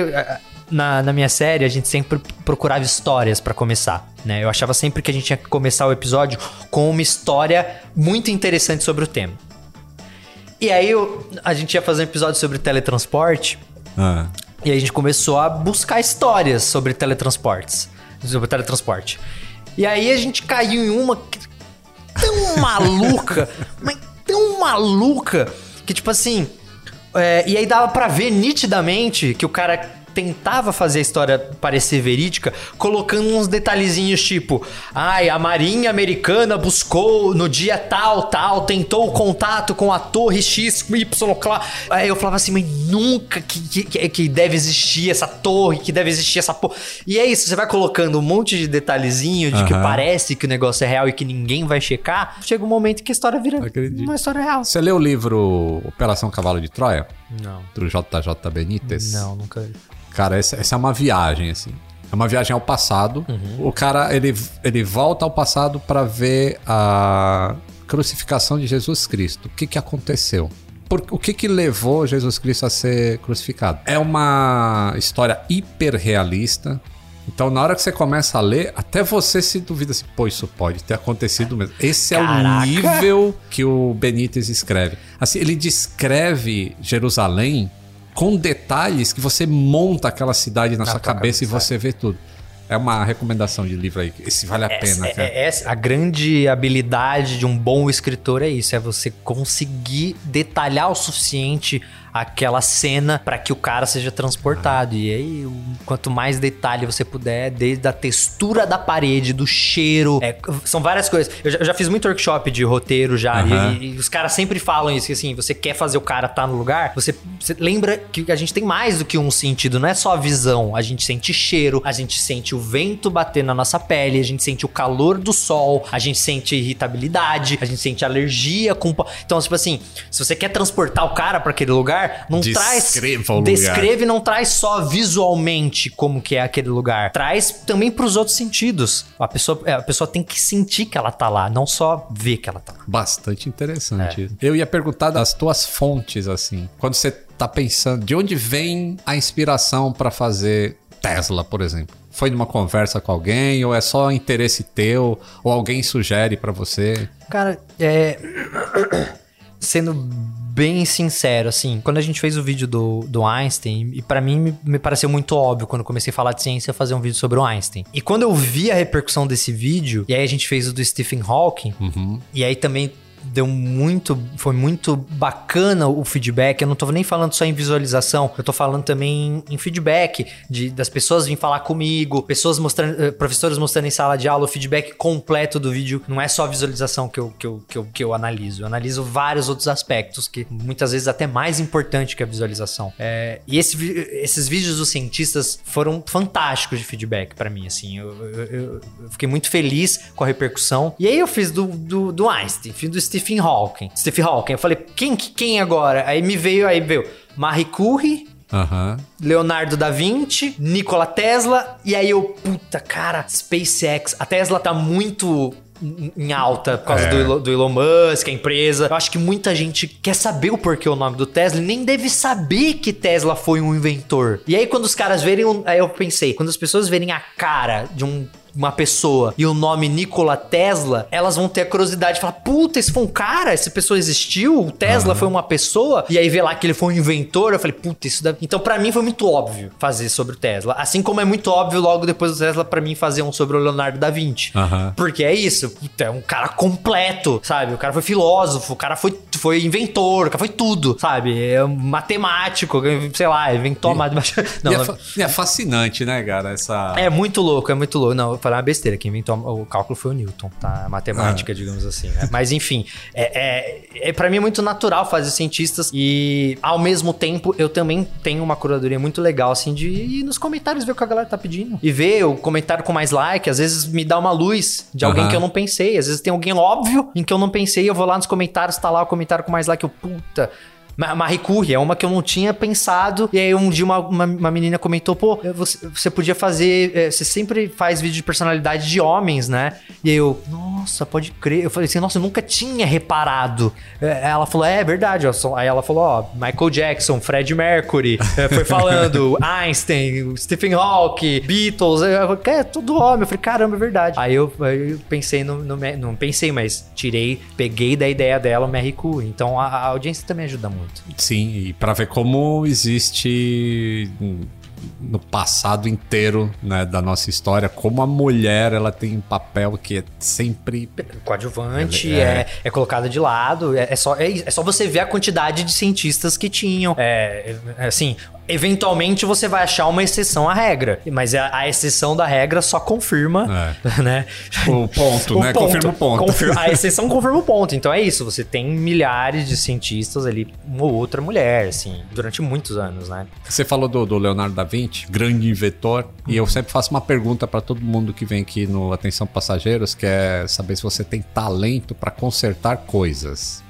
na, na minha série a gente sempre procurava histórias pra começar. Né? Eu achava sempre que a gente tinha que começar o episódio com uma história muito interessante sobre o tema. E aí eu- a gente ia fazer um episódio sobre teletransporte. Ah. E aí a gente começou a buscar histórias sobre teletransportes. Sobre teletransporte. E aí a gente caiu em uma tão [LAUGHS] maluca, mas tão maluca, que tipo assim. é, e aí dava pra ver nitidamente que o cara tentava fazer a história parecer verídica, colocando uns detalhezinhos tipo, ai, a Marinha Americana buscou no dia tal, tal, tentou o contato com a torre X, Y, Clá. Aí eu falava assim, mas nunca que, que, que deve existir essa torre, que deve existir essa porra. E é isso, você vai colocando um monte de detalhezinho de que Aham. parece que o negócio é real e que ninguém vai checar. Chega um momento que a história vira Acredito. uma história real. Você leu o livro Operação Cavalo de Troia? Não. Do JJ Benítez? Não, nunca. Cara, essa, essa é uma viagem, assim. É uma viagem ao passado. Uhum. O cara, ele, ele volta ao passado para ver a crucificação de Jesus Cristo. O que que aconteceu? Por, o que que levou Jesus Cristo a ser crucificado? É uma história hiperrealista. Então, na hora que você começa a ler, até você se duvida assim, pô, isso pode ter acontecido mesmo. Esse é o Caraca! nível que o Benítez escreve. Assim, ele descreve Jerusalém com detalhes que você monta aquela cidade na Na sua tua cabeça, e cabeça, você vê tudo. É uma recomendação de livro aí. Esse vale a pena, Essa, cara. é, essa- a grande habilidade de um bom escritor é isso, é você conseguir detalhar o suficiente aquela cena para que o cara seja transportado. E aí, quanto mais detalhe você puder, desde a textura da parede, do cheiro, é, são várias coisas. Eu já, eu já fiz muito workshop de roteiro já, Aham. e, e os caras sempre falam isso, que assim, você quer fazer o cara estar no lugar, você, você lembra que a gente tem mais do que um sentido, não é só a visão, a gente sente cheiro, a gente sente o vento bater na nossa pele, a gente sente o calor do sol, a gente sente irritabilidade, a gente sente alergia com... Então, tipo assim, se você quer transportar o cara pra aquele lugar, não traz... Descreva o lugar. Descreve e não traz só visualmente como que é aquele lugar. Traz também pros outros sentidos. A pessoa, é, a pessoa tem que sentir que ela tá lá, não só ver que ela tá lá. Bastante interessante. É. Eu ia perguntar das tuas fontes, assim. Quando você tá pensando, de onde vem a inspiração pra fazer Tesla, por exemplo? Foi numa conversa com alguém, ou é só interesse teu, ou alguém sugere pra você? Cara, é. [COUGHS] Sendo bem sincero, assim, quando a gente fez o vídeo do, do Einstein, e pra mim me, me pareceu muito óbvio quando eu comecei a falar de ciência fazer um vídeo sobre o Einstein. E quando eu vi a repercussão desse vídeo, e aí a gente fez o do Stephen Hawking, e aí também deu muito, foi muito bacana o feedback. Eu não tô nem falando só em visualização, eu tô falando também em feedback de das pessoas virem falar comigo, pessoas mostrando, eh, professores mostrando em sala de aula o feedback completo do vídeo. Não é só a visualização que eu, que eu, que eu, que eu analiso, eu analiso vários outros aspectos que muitas vezes até mais importante que a visualização. É, e esse esses vídeos dos cientistas foram fantásticos de feedback pra mim, assim. Eu, eu- eu- fiquei muito feliz com a repercussão. E aí eu fiz do, do, do Einstein, fiz do Stephen Hawking. Stephen Hawking, eu falei, quem, quem agora? Aí me veio, aí veio Marie Curie, Aham. Leonardo da Vinci, Nikola Tesla, e aí eu, puta, cara, SpaceX. A Tesla tá muito em- alta por causa É. do, Elon, do Elon Musk, a empresa. Eu acho que muita gente quer saber o porquê o nome do Tesla e nem deve saber que Tesla foi um inventor. E aí, quando os caras verem. Aí eu pensei, quando as pessoas verem a cara de um uma pessoa e o nome Nikola Tesla, elas vão ter a curiosidade de falar: puta, esse foi um cara, essa pessoa existiu, o Tesla foi uma pessoa, e aí ver lá que ele foi um inventor. Eu falei: puta, isso deve. Então, pra mim, foi muito óbvio fazer sobre o Tesla. Assim como é muito óbvio logo depois do Tesla, pra mim, fazer um sobre o Leonardo da Vinci. Aham. Porque é isso, puta, é um cara completo, sabe? O cara foi filósofo, o cara foi, foi inventor, foi tudo, sabe? É matemático, sei lá, inventou a matemática. [LAUGHS] Não, e é, fa- e é fascinante, né, cara? Essa. é muito louco, é muito louco. Não, eu falei uma besteira. Quem inventou o cálculo foi o Newton, tá? A matemática, digamos assim, né? Mas enfim, é, é, é, para mim é muito natural fazer cientistas e ao mesmo tempo eu também tenho uma curadoria muito legal, assim, de ir nos comentários ver o que a galera tá pedindo. E ver o comentário com mais like, às vezes me dá uma luz de alguém Aham. que eu não pensei. Às vezes tem alguém óbvio em que eu não pensei, eu vou lá nos comentários, tá lá o comentário com mais like, eu, puta. Ma- Marie Curie é uma que eu não tinha pensado. E aí um dia uma, uma, uma menina comentou: pô, você, você podia fazer. eh, Você sempre faz vídeo de personalidade de homens, né? E aí eu, nossa, pode crer. Eu falei assim, nossa, eu nunca tinha reparado. Eh, Ela falou: é, é verdade. ó, Aí ela falou: ó, Michael Jackson, Fred Mercury, eh, foi falando, [LAUGHS] Einstein, Stephen Hawking, Beatles. Eu falei, é, tudo homem. Eu falei, caramba, é verdade. Aí eu, eu pensei no, no. Não pensei, mas tirei, peguei da ideia dela o Marie Curie. Então a, a audiência também ajuda muito. Sim, e pra ver como existe no passado inteiro né, da nossa história, como a mulher ela tem um papel que é sempre. coadjuvante, é, é. é colocada de lado. É, é só, é, é só você ver a quantidade de cientistas que tinham. É, é, assim, eventualmente você vai achar uma exceção à regra. Mas a, a exceção da regra só confirma, [LAUGHS] né? O ponto, [LAUGHS] né? Confirma o ponto. Confirma- a [LAUGHS] exceção confirma o ponto. Então é isso. Você tem milhares de cientistas ali, uma ou outra mulher, assim, durante muitos anos, né? Você falou do, do Leonardo da Vinci, grande inventor, e eu sempre faço uma pergunta pra todo mundo que vem aqui no Atenção Passageiros, que é saber se você tem talento pra consertar coisas.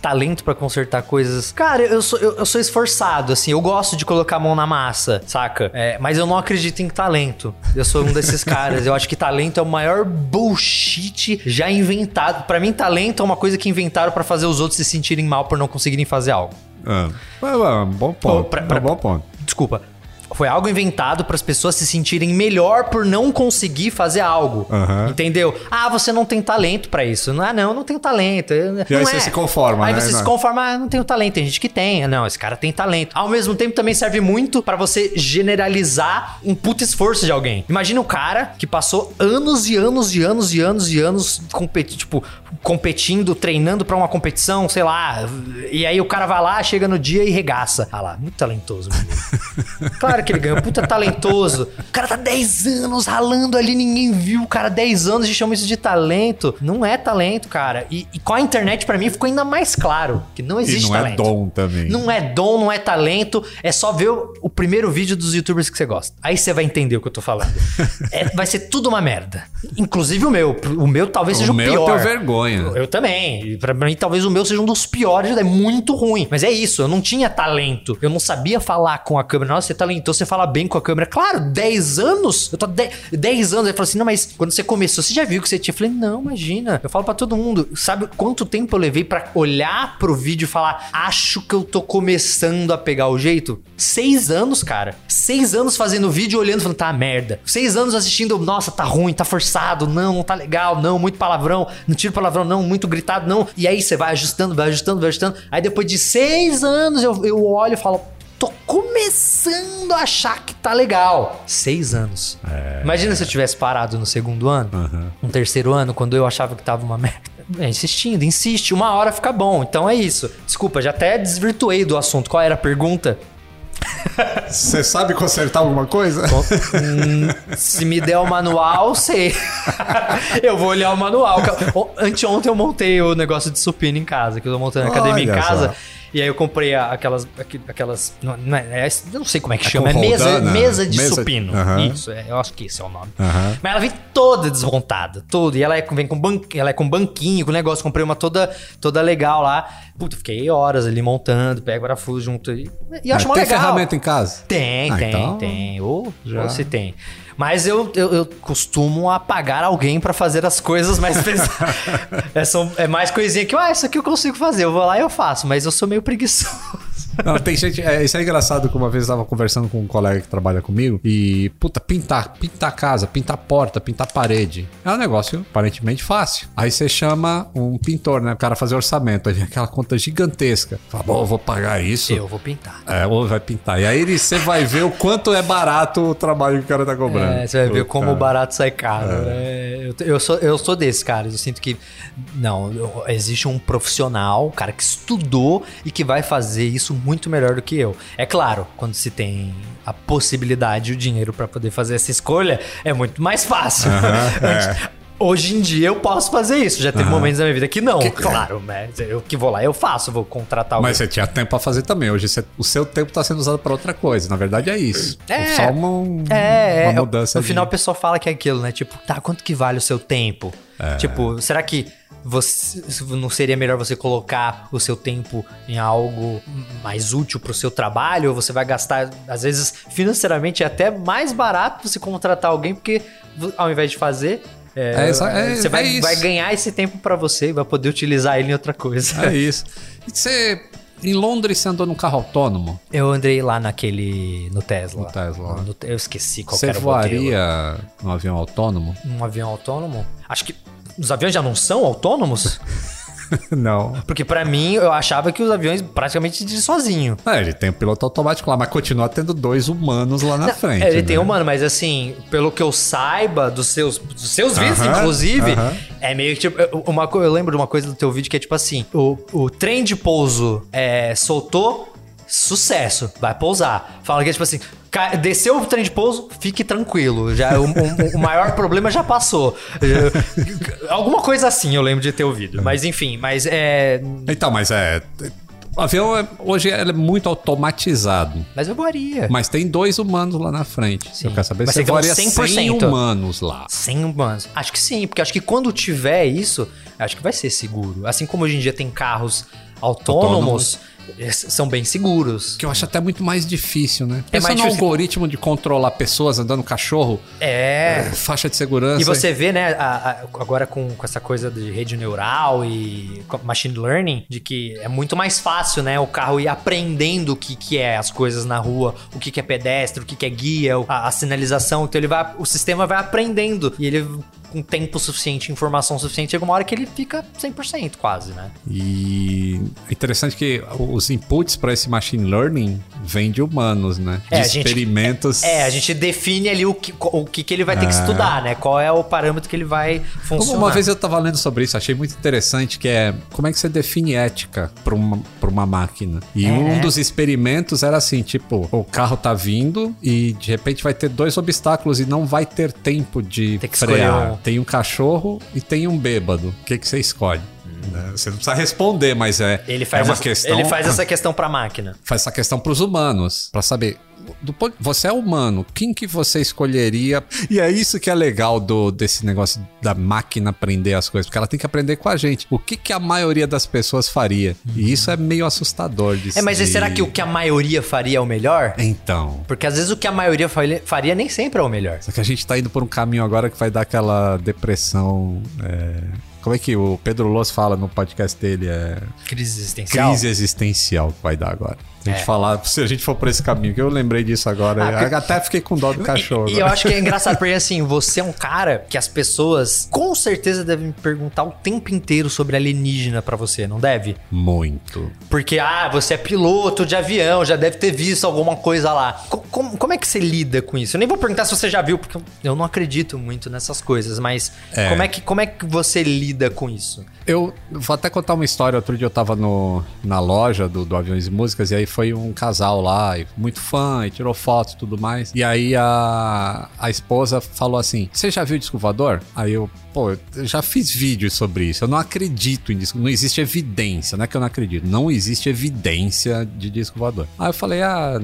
Talento pra consertar coisas. Cara, eu sou, eu, eu sou esforçado, assim, eu gosto de colocar a mão na massa, saca? É, mas eu não acredito em talento. Eu sou um desses [LAUGHS] caras. Eu acho que talento é o maior bullshit já inventado. Pra mim, talento é uma coisa que inventaram pra fazer os outros se sentirem mal por não conseguirem fazer algo. Ah, é, é, um bom ponto. Pra- pra- é um bom ponto. Desculpa. Foi algo inventado para as pessoas se sentirem melhor por não conseguir fazer algo. Aham. Entendeu? Ah, você não tem talento para isso. Não, ah, não, eu não tenho talento. E aí não você é. se conforma, Aí né? você se Não. conforma, ah, não tenho talento. Tem gente que tem. Não, esse cara tem talento. Ao mesmo tempo, também serve muito para você generalizar um puto esforço de alguém. Imagina o cara que passou anos e anos e anos e anos e anos competi tipo, competindo, treinando para uma competição, sei lá. E aí o cara vai lá, chega no dia e regaça. Ah lá, muito talentoso. [LAUGHS] Claro que ele ganhou, puta talentoso. O cara tá 10 anos ralando ali, ninguém viu. O cara, 10 anos, a gente chama isso de talento. Não é talento, cara. E, e com a internet, pra mim, ficou ainda mais claro que não E existe não é talento. dom também. Não é dom, não é talento. É só ver o, o primeiro vídeo dos youtubers que você gosta. Aí você vai entender o que eu tô falando. [LAUGHS] É, vai ser tudo uma merda. Inclusive o meu. O meu talvez seja o o meu pior. eu tenho vergonha. Eu também. E Pra mim, talvez o meu seja um dos piores. É muito ruim. Mas é isso. Eu não tinha talento. Eu não sabia falar com a câmera. Nossa, você é talentoso, você fala bem com a câmera. Claro, 10 anos. Eu tô 10, 10 anos. Ele falou assim: não, mas quando você começou, você já viu que você tinha? Eu falei: não, imagina. Eu falo pra todo mundo. Sabe quanto tempo eu levei pra olhar pro vídeo e falar: acho que eu tô começando a pegar o jeito? Seis anos, cara. Seis anos fazendo vídeo, olhando, falando: tá merda. Seis anos assistindo, nossa, tá ruim, tá forçado, não, não tá legal, não, muito palavrão, não tiro palavrão, não, muito gritado, não. E aí você vai ajustando, vai ajustando, vai ajustando. Aí depois de seis anos eu, eu olho e falo. Tô começando a achar que tá legal. Seis anos. Imagina se eu tivesse parado no segundo ano, no terceiro ano, quando eu achava que tava uma merda. É, insistindo, insiste, uma hora fica bom. Então é isso. Desculpa, já até desvirtuei do assunto. Qual era a pergunta? Você sabe consertar alguma coisa? Hum, se me der o manual, sei. [LAUGHS] eu vou olhar o manual. Anteontem eu montei o negócio de supino em casa, que eu tô montando a academia em casa. só. E aí eu comprei a- aquelas. aqu- aquelas não, não é, é- eu não sei como é que É chama. É mesa, mesa de Mesa- supino. Aham. Isso, é, eu acho que esse é o nome. Mas ela vem toda desmontada, toda. E ela é, vem com ban, ela é com banquinho, com negócio. Comprei uma toda, toda legal lá. Puta, fiquei horas ali montando, pego parafuso junto. E, e acho Ah, mó tem legal. ferramenta em casa? Tem, Ah, tem, então, tem. Ou já. se tem. Mas eu, eu, eu costumo apagar alguém pra fazer as coisas mais [LAUGHS] pesadas. é, são- é mais coisinha que, ah, isso aqui eu consigo fazer. Eu vou lá e eu faço, mas eu sou meio preguiçoso. Não, tem gente. É, isso é engraçado que uma vez eu tava conversando com um colega que trabalha comigo e, puta, pintar, pintar casa, pintar porta, pintar parede. É um negócio aparentemente fácil. Aí você chama um pintor, né? O cara fazer orçamento. Aí vem aquela conta gigantesca. Fala, bom, eu vou pagar isso. Eu vou pintar. É, ou vai pintar. E aí ele- você vai ver o quanto é barato o trabalho que o cara tá cobrando. É, você vai ver como o barato sai caro. É, eu, eu sou, eu sou desses caras. Eu sinto que. Não, existe um profissional, um cara que estudou e que vai fazer isso muito melhor do que eu. É claro, quando se tem a possibilidade e o dinheiro pra poder fazer essa escolha, é muito mais fácil. Antes- [LAUGHS] Hoje em dia eu posso fazer isso. Já teve momentos da minha vida que não. claro, mas eu que vou lá, eu faço, vou contratar alguém. Mas você tinha tempo pra fazer também. Hoje você- o seu tempo tá sendo usado pra outra coisa. Na verdade é isso. É. Só uma, É, uma é, mudança. no de- final o pessoal fala que é aquilo, né? Tipo, tá, quanto que vale o seu tempo? É. Tipo, será que você não seria melhor você colocar o seu tempo em algo mais útil pro seu trabalho? Ou você vai gastar, às vezes, financeiramente é até mais barato você contratar alguém, porque ao invés de fazer. é, É, é- você vai, é vai ganhar esse tempo pra você e vai poder utilizar ele em outra coisa. É isso. E você. Em Londres você andou num carro autônomo? Eu andei lá naquele. no Tesla. No Tesla. No- eu esqueci qual Você era o modelo. voaria num avião autônomo? Um avião autônomo? Acho que os aviões já não são autônomos? [LAUGHS] Não. Porque pra mim eu achava que os aviões praticamente dirigem sozinho. É, ele tem o piloto automático lá, mas continua tendo dois humanos lá na Não, frente. ele né? tem humano, mas assim, pelo que eu saiba dos seus, dos seus vídeos, Aham, inclusive, aham. é meio que tipo. Uma, eu lembro de uma coisa do teu vídeo que é tipo assim: o, o trem de pouso é, soltou. Sucesso, vai pousar. Fala que é tipo assim: desceu o trem de pouso, fique tranquilo. Já, o, o- o maior problema já passou. Alguma coisa assim eu lembro de ter ouvido. Mas enfim, mas é. Então, mas é. O avião é- hoje é muito automatizado. Mas eu voaria. Mas tem dois humanos lá na frente. Sim. Eu quero saber Mas se voaria quer um 100 100%. humanos lá. 100 humanos. Acho que sim, porque acho que quando tiver isso, acho que vai ser seguro. Assim como hoje em dia tem carros autônomos, es- são bem seguros. Que eu acho até muito mais difícil, né? É Pensa mais no difícil. algoritmo de controlar pessoas andando cachorro, É. faixa de segurança. E você vê, né, a- a- agora com, com essa coisa de rede neural e machine learning, de que é muito mais fácil, né, o carro ir aprendendo o que, que é as coisas na rua, o que, que é pedestre, o que, que é guia, a, a sinalização. Então ele vai, o sistema vai aprendendo e ele com tempo suficiente, informação suficiente, chega uma hora que ele fica 100% quase, né? E é interessante que os inputs para esse machine learning vêm de humanos, né? De É, a gente- experimentos. É, a gente define ali o que, o que, que ele vai ter que Ah. estudar, né? Qual é o parâmetro que ele vai funcionar. Uma vez eu tava lendo sobre isso, achei muito interessante, que é como é que você define ética para uma, pra uma máquina. E É. um dos experimentos era assim, tipo, o carro tá vindo e de repente vai ter dois obstáculos e não vai ter tempo de frear. Tem um cachorro e tem um bêbado. O que, que você escolhe? Né? Você não precisa responder, mas é, Ele faz, é uma essa, questão. ele faz essa questão pra máquina. faz essa questão pros humanos, pra saber. Do você é humano, quem que você escolheria? E é isso que é legal do desse negócio da máquina aprender as coisas, porque ela tem que aprender com a gente. O que que a maioria das pessoas faria? E isso é meio assustador de É, mas será que o que a maioria faria é o melhor? Então, Porque às vezes o que a maioria faria, faria nem sempre é o melhor. só que a gente tá indo por um caminho agora que vai dar aquela depressão. é, Como é que o Pedro Loss fala no podcast dele? É Crise existencial. crise existencial que vai dar agora. A gente É. falar, se a gente for por esse caminho, que eu lembrei disso agora. Ah, que- Até fiquei com dó do cachorro. E, e eu acho que é engraçado, porque assim, você é um cara que as pessoas com certeza devem perguntar o tempo inteiro sobre alienígena pra você, não deve? Muito. Porque, ah, você é piloto de avião, já deve ter visto alguma coisa lá. Co- Como, como é que você lida com isso? Eu nem vou perguntar se você já viu, porque eu não acredito muito nessas coisas, mas É. como, é que, como é que você lida com isso? Eu vou até contar uma história. Outro dia eu tava no, na loja do, do Aviões e Músicas e aí foi um casal lá, muito fã, e tirou fotos e tudo mais. E aí a, a esposa falou assim: Você já viu disco voador? Aí eu, pô, eu já fiz vídeos sobre isso. Eu não acredito em disco. Não existe evidência, não é que eu não acredito. Não existe evidência de disco voador. Aí eu falei: Ah,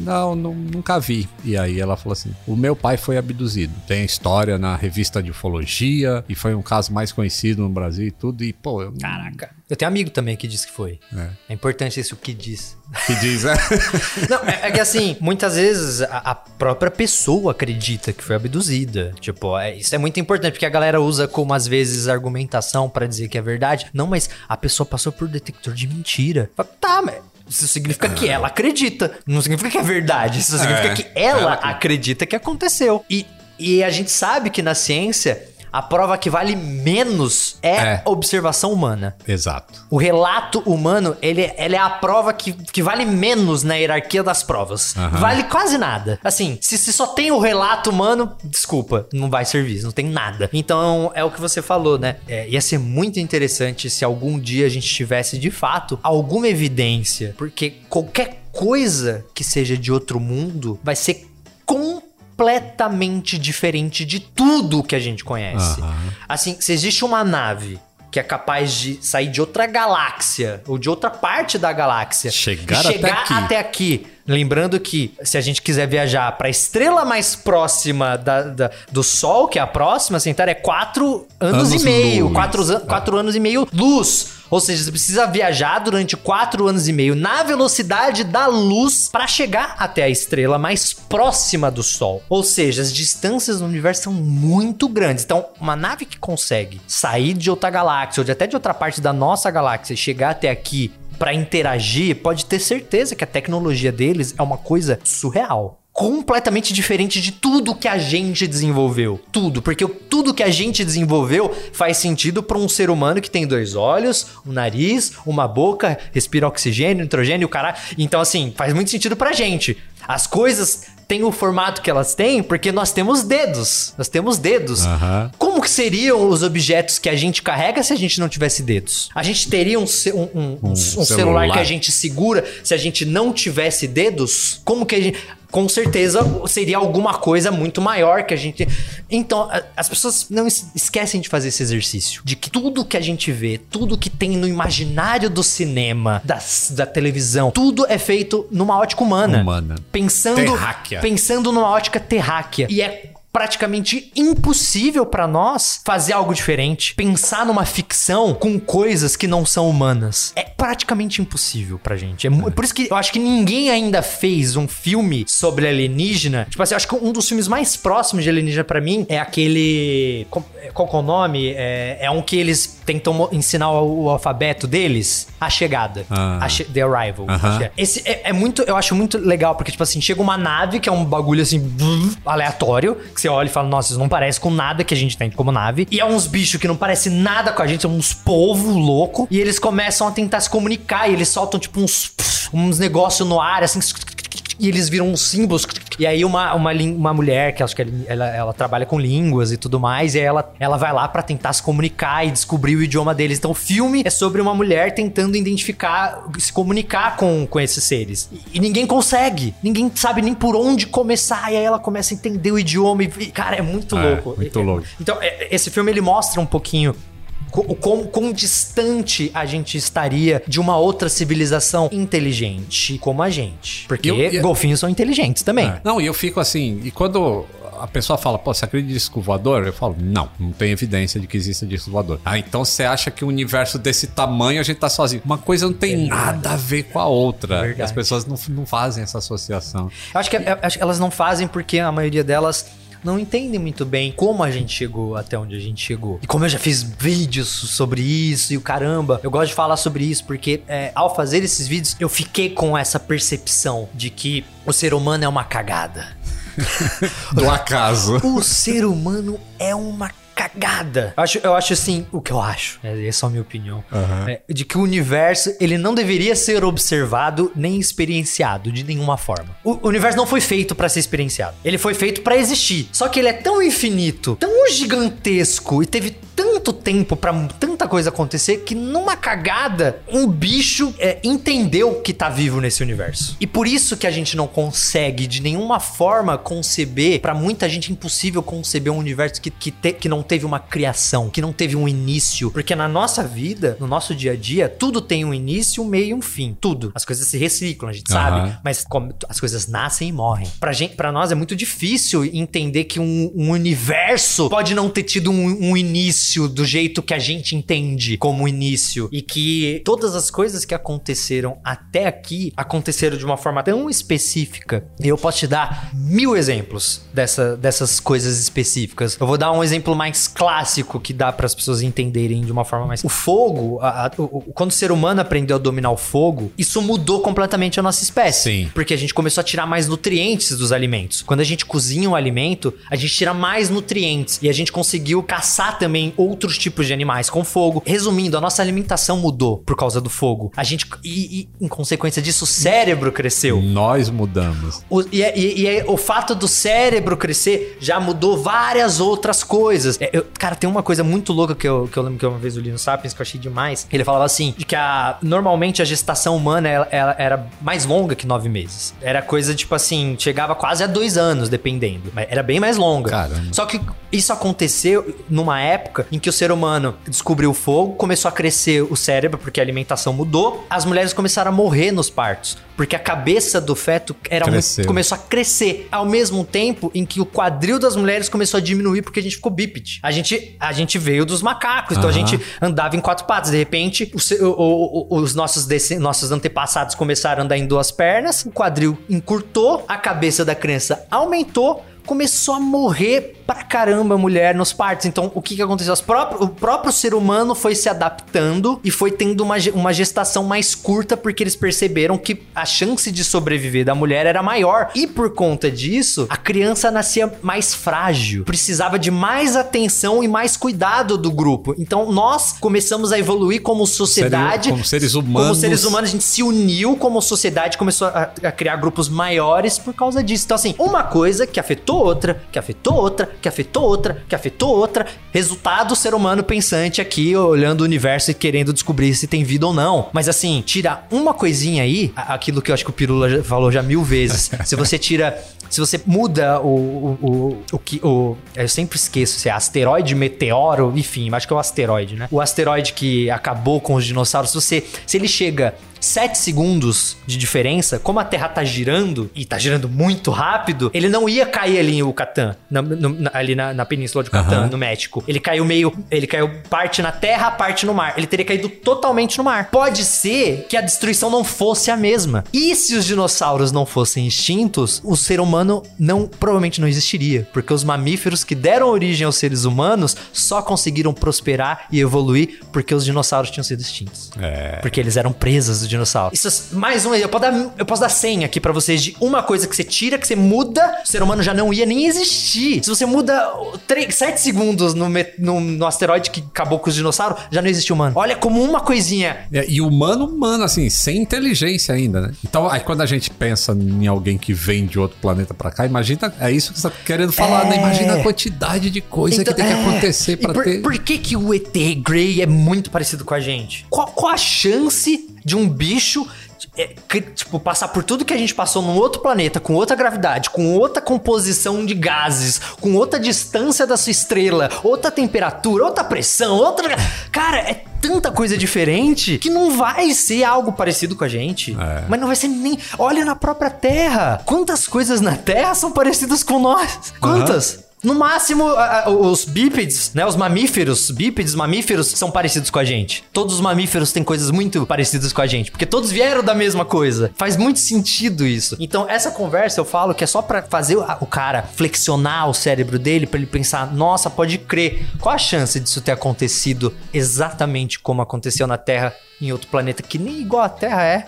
não, não, nunca vi. E aí ela falou assim: o meu pai foi abduzido. Tem história na revista de ufologia e foi um caso mais conhecido no Brasil e tudo. E, pô, eu. Caraca. Eu tenho amigo também que diz que foi. É. É importante isso que diz. Que diz, né? [LAUGHS] Não, é, é que assim, muitas vezes a, a própria pessoa acredita que foi abduzida. Tipo, é- isso é muito importante, porque a galera usa como às vezes argumentação pra dizer que é verdade. Não, mas a pessoa passou por detector de mentira. Fala, Tá, mas. Isso significa que ela acredita. Não significa que é verdade. Isso significa É, que ela ela acredita. acredita que aconteceu. E, e a gente sabe que na ciência, a prova que vale menos é, É. a observação humana. Exato. O relato humano, ele, ele é a prova que, que vale menos na hierarquia das provas. Aham. Vale quase nada. Assim, se, se só tem o relato humano, desculpa, não vai servir, não tem nada. Então, é o que você falou, né? É, ia ser muito interessante se algum dia a gente tivesse, de fato, alguma evidência. Porque qualquer coisa que seja de outro mundo vai ser completamente diferente de tudo que a gente conhece. Aham. Assim, se existe uma nave que é capaz de sair de outra galáxia ou de outra parte da galáxia Chegar e chegar até aqui. até aqui. Lembrando que se a gente quiser viajar para a estrela mais próxima da- da- do Sol, que é a próxima, Centauro, é quatro anos, Anos e meio. quatro anos e meio luz. Ou seja, você precisa viajar durante quatro anos e meio na velocidade da luz para chegar até a estrela mais próxima do Sol. Ou seja, as distâncias no universo são muito grandes. Então, uma nave que consegue sair de outra galáxia ou de até de outra parte da nossa galáxia e chegar até aqui para interagir, pode ter certeza que a tecnologia deles é uma coisa surreal. Completamente diferente de tudo que a gente desenvolveu. Tudo. Porque o- tudo que a gente desenvolveu faz sentido para um ser humano que tem dois olhos, um nariz, uma boca, respira oxigênio, nitrogênio, caralho. Então, assim, faz muito sentido pra gente. As coisas têm o formato que elas têm porque nós temos dedos. Nós temos dedos. Aham. Como que seriam os objetos que a gente carrega se a gente não tivesse dedos? A gente teria um, um- um- um- um celular. celular. que a gente segura se a gente não tivesse dedos? Como que a gente. Com certeza seria alguma coisa muito maior que a gente. Então, as pessoas não es- esquecem de fazer esse exercício. De que tudo que a gente vê, tudo que tem no imaginário do cinema, das- da televisão, tudo é feito numa ótica humana. Humana. Pensando, Terráquea. pensando numa ótica terráquea. E é praticamente impossível pra nós fazer algo diferente, pensar numa ficção com coisas que não são humanas. É praticamente impossível pra gente. É mu- por isso que eu acho que ninguém ainda fez um filme sobre alienígena. Tipo assim, eu acho que um dos filmes mais próximos de alienígena pra mim é aquele qual, qual que é o nome? É, é um que eles tentam ensinar o, o alfabeto deles, A Chegada, Ah. A Che- The Arrival. Acho que é. Esse é, é muito, eu acho muito legal, porque, tipo assim, chega uma nave que é um bagulho assim, [LAUGHS] aleatório, que você olha e fala, nossa, isso não parece com nada que a gente tem como nave. E é uns bichos que não parece nada com a gente, são uns polvo louco. E eles começam a tentar se comunicar, e eles soltam, tipo, uns, uns negócios no ar, assim. E eles viram uns símbolos. E aí uma, uma, uma mulher, que acho que ela, ela trabalha com línguas e tudo mais, e aí ela, ela vai lá pra tentar se comunicar e descobrir o idioma deles. Então o filme é sobre uma mulher tentando identificar, se comunicar com, com esses seres. E, e ninguém consegue. Ninguém sabe nem por onde começar. E aí ela começa a entender o idioma. E, cara, é muito É, louco. muito É- é- louco. Então, é- esse filme ele mostra um pouquinho o quão, quão distante a gente estaria de uma outra civilização inteligente como a gente. Porque eu- e- golfinhos são inteligentes também. É. Não, e eu fico assim, e quando a pessoa fala, pô, você acredita em disco voador? Eu falo, não, não tem evidência de que exista disco voador. Ah, então você acha que um universo desse tamanho a gente tá sozinho. Uma coisa não tem nada a ver com a outra. Verdade. As pessoas não, não fazem essa associação. Eu acho que, eu acho que elas não fazem porque a maioria delas não entendem muito bem como a gente chegou até onde a gente chegou. E como eu já fiz vídeos sobre isso e o caramba, eu gosto de falar sobre isso porque é, ao fazer esses vídeos eu fiquei com essa percepção de que o ser humano é uma cagada. [LAUGHS] Do acaso. O ser humano é uma cagada. Eu acho, eu acho assim, o que eu acho, é, essa é a minha opinião, é, de que o universo, ele não deveria ser observado nem experienciado de nenhuma forma. O, o universo não foi feito pra ser experienciado. Ele foi feito pra existir. Só que ele é tão infinito, tão gigantesco e teve tanto tempo pra tanta coisa acontecer que numa cagada um bicho é, entendeu que tá vivo nesse universo. E por isso que a gente não consegue de nenhuma forma conceber, pra muita gente é impossível conceber um universo que, que, te- que não teve uma criação, que não teve um início. Porque na nossa vida, no nosso dia a dia, tudo tem um início, um meio e um fim. Tudo. As coisas se reciclam, a gente Aham. sabe. Mas como- as coisas nascem e morrem. Pra, gente, pra nós é muito difícil entender que um, um universo pode não ter tido um, um início do jeito que a gente entende como início. E que todas as coisas que aconteceram até aqui aconteceram de uma forma tão específica. E eu posso te dar mil exemplos dessa, dessas coisas específicas. Eu vou dar um exemplo mais clássico que dá para as pessoas entenderem de uma forma mais. O fogo, a- a- o- quando o ser humano aprendeu a dominar o fogo, isso mudou completamente a nossa espécie. Sim. Porque a gente começou a tirar mais nutrientes dos alimentos. Quando a gente cozinha um alimento, a gente tira mais nutrientes. E a gente conseguiu caçar também outros tipos de animais com fogo. Resumindo, a nossa alimentação mudou por causa do fogo. A gente. E, e, em consequência disso, o cérebro cresceu. Nós mudamos. O- e, é- e- e é- o fato do cérebro crescer já mudou várias outras coisas. É, eu- cara, tem uma coisa muito louca que eu, que eu lembro que uma vez eu li no Sapiens que eu achei demais. Ele falava assim: de que a, normalmente a gestação humana ela, ela era mais longa que nove meses. Era coisa tipo assim, chegava quase a dois anos, dependendo. Mas era bem mais longa. Caramba. Só que isso aconteceu numa época em que o ser humano descobriu o fogo, começou a crescer o cérebro, porque a alimentação mudou. As mulheres começaram a morrer nos partos, porque a cabeça do feto era muito, começou a crescer. Ao mesmo tempo em que o quadril das mulheres começou a diminuir, porque a gente ficou bípede. A gente, a gente veio dos macacos, então a gente andava em quatro patas. De repente, o se- o- o- o- os nossos, nossos antepassados começaram a andar em duas pernas, o quadril encurtou, a cabeça da criança aumentou, começou a morrer pra caramba a mulher nos partos. Então, o que que aconteceu? O próprio ser humano foi se adaptando e foi tendo uma, uma gestação mais curta porque eles perceberam que a chance de sobreviver da mulher era maior. E por conta disso, a criança nascia mais frágil, precisava de mais atenção e mais cuidado do grupo. Então, nós começamos a evoluir como sociedade. como seres Como humanos. seres humanos, a gente se uniu como sociedade, começou a, a criar grupos maiores por causa disso. Então, assim, uma coisa que afetou outra, que afetou outra, que afetou outra, que afetou outra. Resultado, ser humano pensante aqui, olhando o universo e querendo descobrir se tem vida ou não. Mas, assim, tira uma coisinha aí, aquilo que eu acho que o Pirula falou já mil vezes. [LAUGHS] se você tira. Se você muda o, o, o, o que. O, eu sempre esqueço se é asteroide, meteoro, enfim, acho que é o asteroide, né? O asteroide que acabou com os dinossauros, se você. Se ele chega 7 segundos de diferença, como a Terra tá girando, e tá girando muito rápido, ele não ia cair ali em Yucatán, na- no- na- ali na, na península de Yucatán, Aham. no México. Ele caiu meio. Ele caiu parte na Terra, parte no mar. Ele teria caído totalmente no mar. Pode ser que a destruição não fosse a mesma. E se os dinossauros não fossem extintos, o ser humano não provavelmente não existiria. Porque os mamíferos que deram origem aos seres humanos só conseguiram prosperar e evoluir porque os dinossauros tinham sido extintos. É. Porque eles eram presas do dinossauro. Isso é mais um. Eu posso dar, eu posso dar 100 aqui pra vocês de uma coisa que você tira, que você muda, o ser humano já não ia nem existir. Se você muda 3, 7 segundos no, no, no asteroide que acabou com os dinossauros, já não existe humano. Olha como uma coisinha. É, E humano, humano, assim, sem inteligência ainda, né? Então, aí quando a gente pensa em alguém que vem de outro planeta pra cá, imagina, é isso que você tá querendo falar, né? É. Imagina a quantidade de coisa que tem que é. acontecer E pra por, ter. por que que o ET Grey é muito parecido com a gente? Qual, qual a chance de um bicho é, que, tipo, passar por tudo que a gente passou num outro planeta, com outra gravidade, com outra composição de gases, com outra distância da sua estrela, outra temperatura, outra pressão, outra. Cara, é tanta coisa diferente que não vai ser algo parecido com a gente. É. Mas não vai ser nem. Olha na própria Terra. Quantas coisas na Terra são parecidas com nós? Quantas? No máximo, os bípedes, né? Os mamíferos, bípedes, mamíferos são parecidos com a gente. Todos os mamíferos têm coisas muito parecidas com a gente, porque todos vieram da mesma coisa. Faz muito sentido isso. Então, essa conversa eu falo que é só pra fazer o cara flexionar o cérebro dele, pra ele pensar: nossa, pode crer. Qual a chance disso ter acontecido exatamente como aconteceu na Terra em outro planeta que nem igual a Terra é?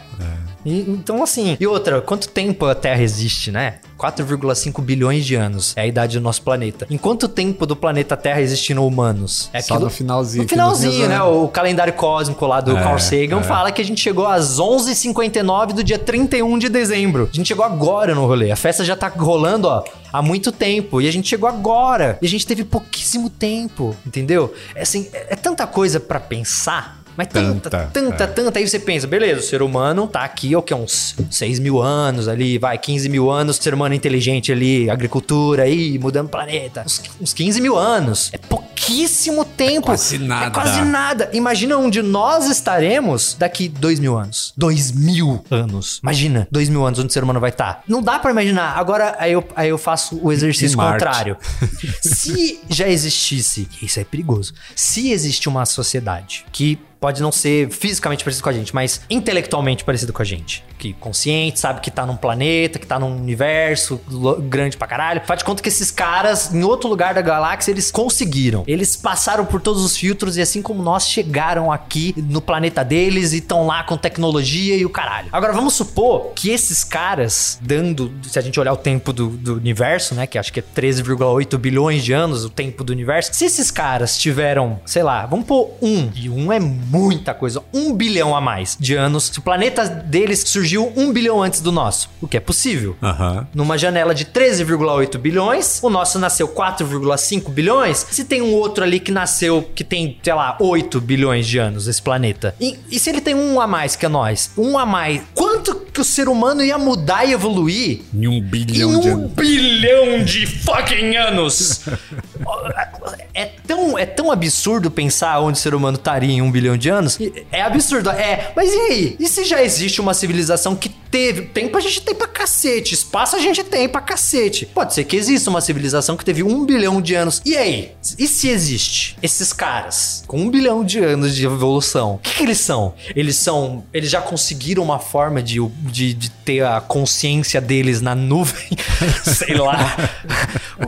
E, então, assim. E outra, quanto tempo a Terra existe, né? 4,5 bilhões de anos é a idade do nosso planeta. Em quanto tempo do planeta Terra existiram humanos? É Só no finalzinho, No finalzinho, né? O calendário cósmico lá do É, Carl Sagan é. fala que a gente chegou às 11h59 do dia 31 de dezembro. A gente chegou agora no rolê. A festa já tá rolando, ó, há muito tempo. E a gente chegou agora. E a gente teve pouquíssimo tempo, entendeu? É, assim, é, é tanta coisa pra pensar Mas tanta, Tanta, tanta, é. tanta. Aí você pensa, beleza, o ser humano tá aqui, o que? Uns 6 mil anos ali, vai, 15 mil anos, ser humano inteligente ali, agricultura aí, mudando o planeta. Uns, uns 15 mil anos. É pouquíssimo tempo. quase nada. É quase nada. Imagina onde nós estaremos daqui 2 mil anos. 2 mil anos. Imagina, 2 mil anos onde o ser humano vai estar. Não dá pra imaginar. Agora, aí eu, aí eu faço o exercício contrário. [LAUGHS] Se já existisse, isso é perigoso. Se existe uma sociedade que pode não ser fisicamente parecido com a gente, mas intelectualmente parecido com a gente, que consciente, sabe que tá num planeta, que tá num universo grande pra caralho. Faz de conta que esses caras, em outro lugar da galáxia, eles conseguiram. Eles passaram por todos os filtros e assim como nós chegaram aqui no planeta deles e estão lá com tecnologia e o caralho. Agora vamos supor que esses caras, dando, se a gente olhar o tempo do, do universo, né, que acho que é 13,8 bilhões de anos o tempo do universo, se esses caras tiveram, sei lá, vamos pôr um, e um é muita coisa, um bilhão a mais de anos, se o planeta deles surgiu um bilhão antes do nosso, o que é possível. Aham. Numa janela de 13,8 bilhões, o nosso nasceu 4,5 bilhões. Se tem um outro ali que nasceu, que tem, sei lá, 8 bilhões de anos, esse planeta. E, e se ele tem um a mais que nós? Um a mais. Quanto que o ser humano ia mudar e evoluir Em um em bilhão de um anos. bilhão de fucking anos. [LAUGHS] é, tão, é tão absurdo pensar onde o ser humano estaria em um bilhão de anos. E É absurdo. É, mas e aí? E se já existe uma civilização que teve. Tempo a gente tem pra cacete. Espaço a gente tem pra cacete. Pode ser que exista uma civilização que teve um bilhão de anos. E aí? E se existe? Esses caras com um bilhão de anos de evolução, o que, que eles são? Eles são. Eles já conseguiram uma forma de, de, de ter a consciência deles na nuvem? [LAUGHS] Sei lá.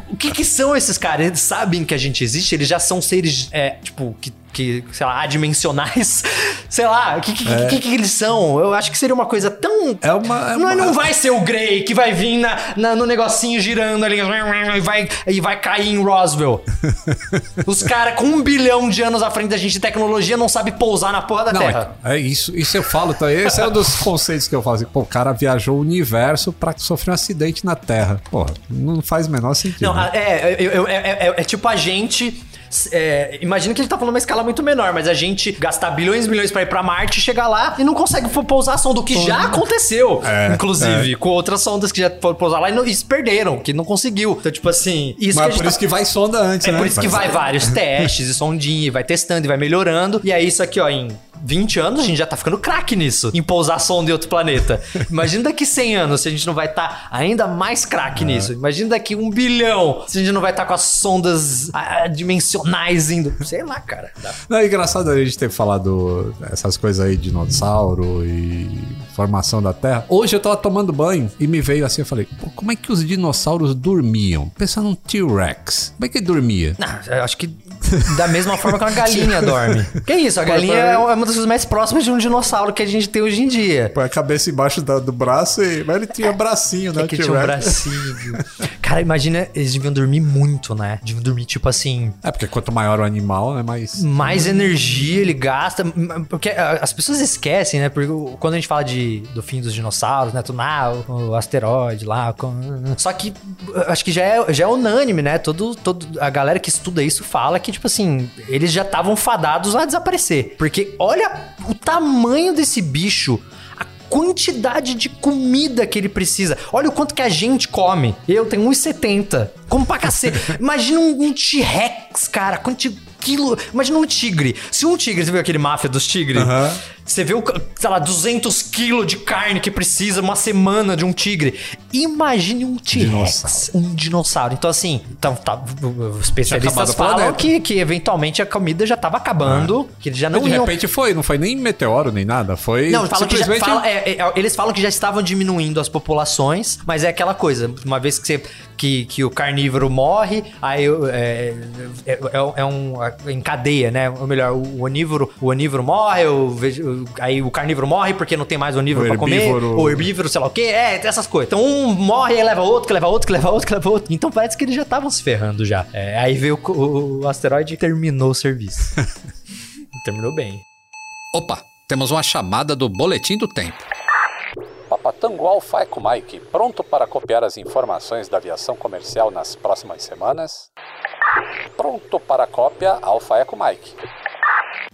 O que que são esses caras? Eles sabem que a gente existe? Eles já são seres, é, tipo, que, que sei lá, adimensionais? [LAUGHS] sei lá, o que, que, que, que eles são? Eu acho que seria uma coisa tão... É uma. É Não, uma... não vai ser o Grey que vai vir na, na- no negocinho girando ali e vai, e vai cair em Roswell. [LAUGHS] Os caras com um bilhão de anos à frente da gente de tecnologia não sabe pousar na porra da Não, Terra. é, é isso, isso eu falo também. Esse é um dos conceitos que eu falo. Assim, pô, o cara viajou o universo pra sofrer um acidente na Terra. Porra, não faz o menor sentido. Não, né? é, é, é- é- é tipo a gente. É, imagina que gente tá falando uma escala muito menor, mas a gente gastar bilhões e milhões pra ir pra Marte, chegar lá e não consegue pousar a sonda, o que já aconteceu, É, inclusive, com outras sondas que já foram pousar lá e, não, e se perderam, que não conseguiu. Então, tipo assim, isso que Mas gente por tá isso que vai sonda antes, é né? por isso que vai vários [LAUGHS] testes e sondinha, e vai testando e vai melhorando. E aí, isso aqui, ó, em 20 anos, a gente já tá ficando craque nisso, em pousar sonda em outro planeta. [LAUGHS] Imagina daqui 100 anos se a gente não vai estar ainda mais craque nisso. Imagina daqui um bilhão se a gente não vai estar com as sondas ah, dimensionais indo. Sei lá, cara. Não, é engraçado a gente ter falado essas coisas aí, dinossauro e formação da Terra. Hoje eu tava tomando banho e me veio assim, eu falei, pô, como é que os dinossauros dormiam? Pensando num T-Rex. Como é que ele dormia? Ah, eu acho que da mesma forma que uma galinha dorme. Que isso? A galinha é uma das coisas mais próximas de um dinossauro que a gente tem hoje em dia. Põe a cabeça embaixo da- do braço e. Mas ele tinha bracinho, né? É que tinha um bracinho. Cara, imagina, eles deviam dormir muito, né? Deviam dormir, tipo assim, É, porque quanto maior o animal, é mais. mais energia ele gasta. Porque as pessoas esquecem, né? Porque quando a gente fala de, do fim dos dinossauros, né? Tu, ah, o, o asteroide lá. com- Só que acho que já é, já é unânime, né? Todo, todo, a galera que estuda isso fala que, tipo assim, eles já estavam fadados a desaparecer. Porque olha o tamanho desse bicho. a Quantidade de comida que ele precisa. Olha o quanto que a gente come. Eu tenho 1,70. Como pra cacete. [LAUGHS] Imagina um, um T-Rex, cara. Quanto quilo. Imagina um tigre. Se um tigre, você viu aquele máfia dos tigres? Aham. Você vê, o, sei lá, 200 quilos de carne que precisa uma semana de um tigre. Imagine um T-Rex, um dinossauro. Então, assim, então, tá, os especialistas falam que, que eventualmente a comida já tava acabando, que eles já não Mas de iam... repente foi, não foi nem meteoro nem nada. Foi. Não, falam que já, simplesmente. fala- é, é, eles falam que já estavam diminuindo as populações, mas é aquela coisa, uma vez que, você, que, que o carnívoro morre, aí é, é, é, é um em cadeia, né? Ou melhor, o onívoro, o onívoro morre, o, aí o carnívoro morre porque não tem mais onívoro O pra comer, herbívoro- o herbívoro, sei lá o quê, é, essas coisas. Então um morre e leva outro, que leva outro, que leva outro, que leva outro. Então parece que eles já estavam se ferrando já. É, aí veio o, o, o asteroide e terminou o serviço. [LAUGHS] terminou bem. Opa, temos uma chamada do Boletim do Tempo. Papatango Alfa Eco Mike, pronto para copiar as informações da aviação comercial nas próximas semanas? Pronto para cópia Alfa Eco Mike.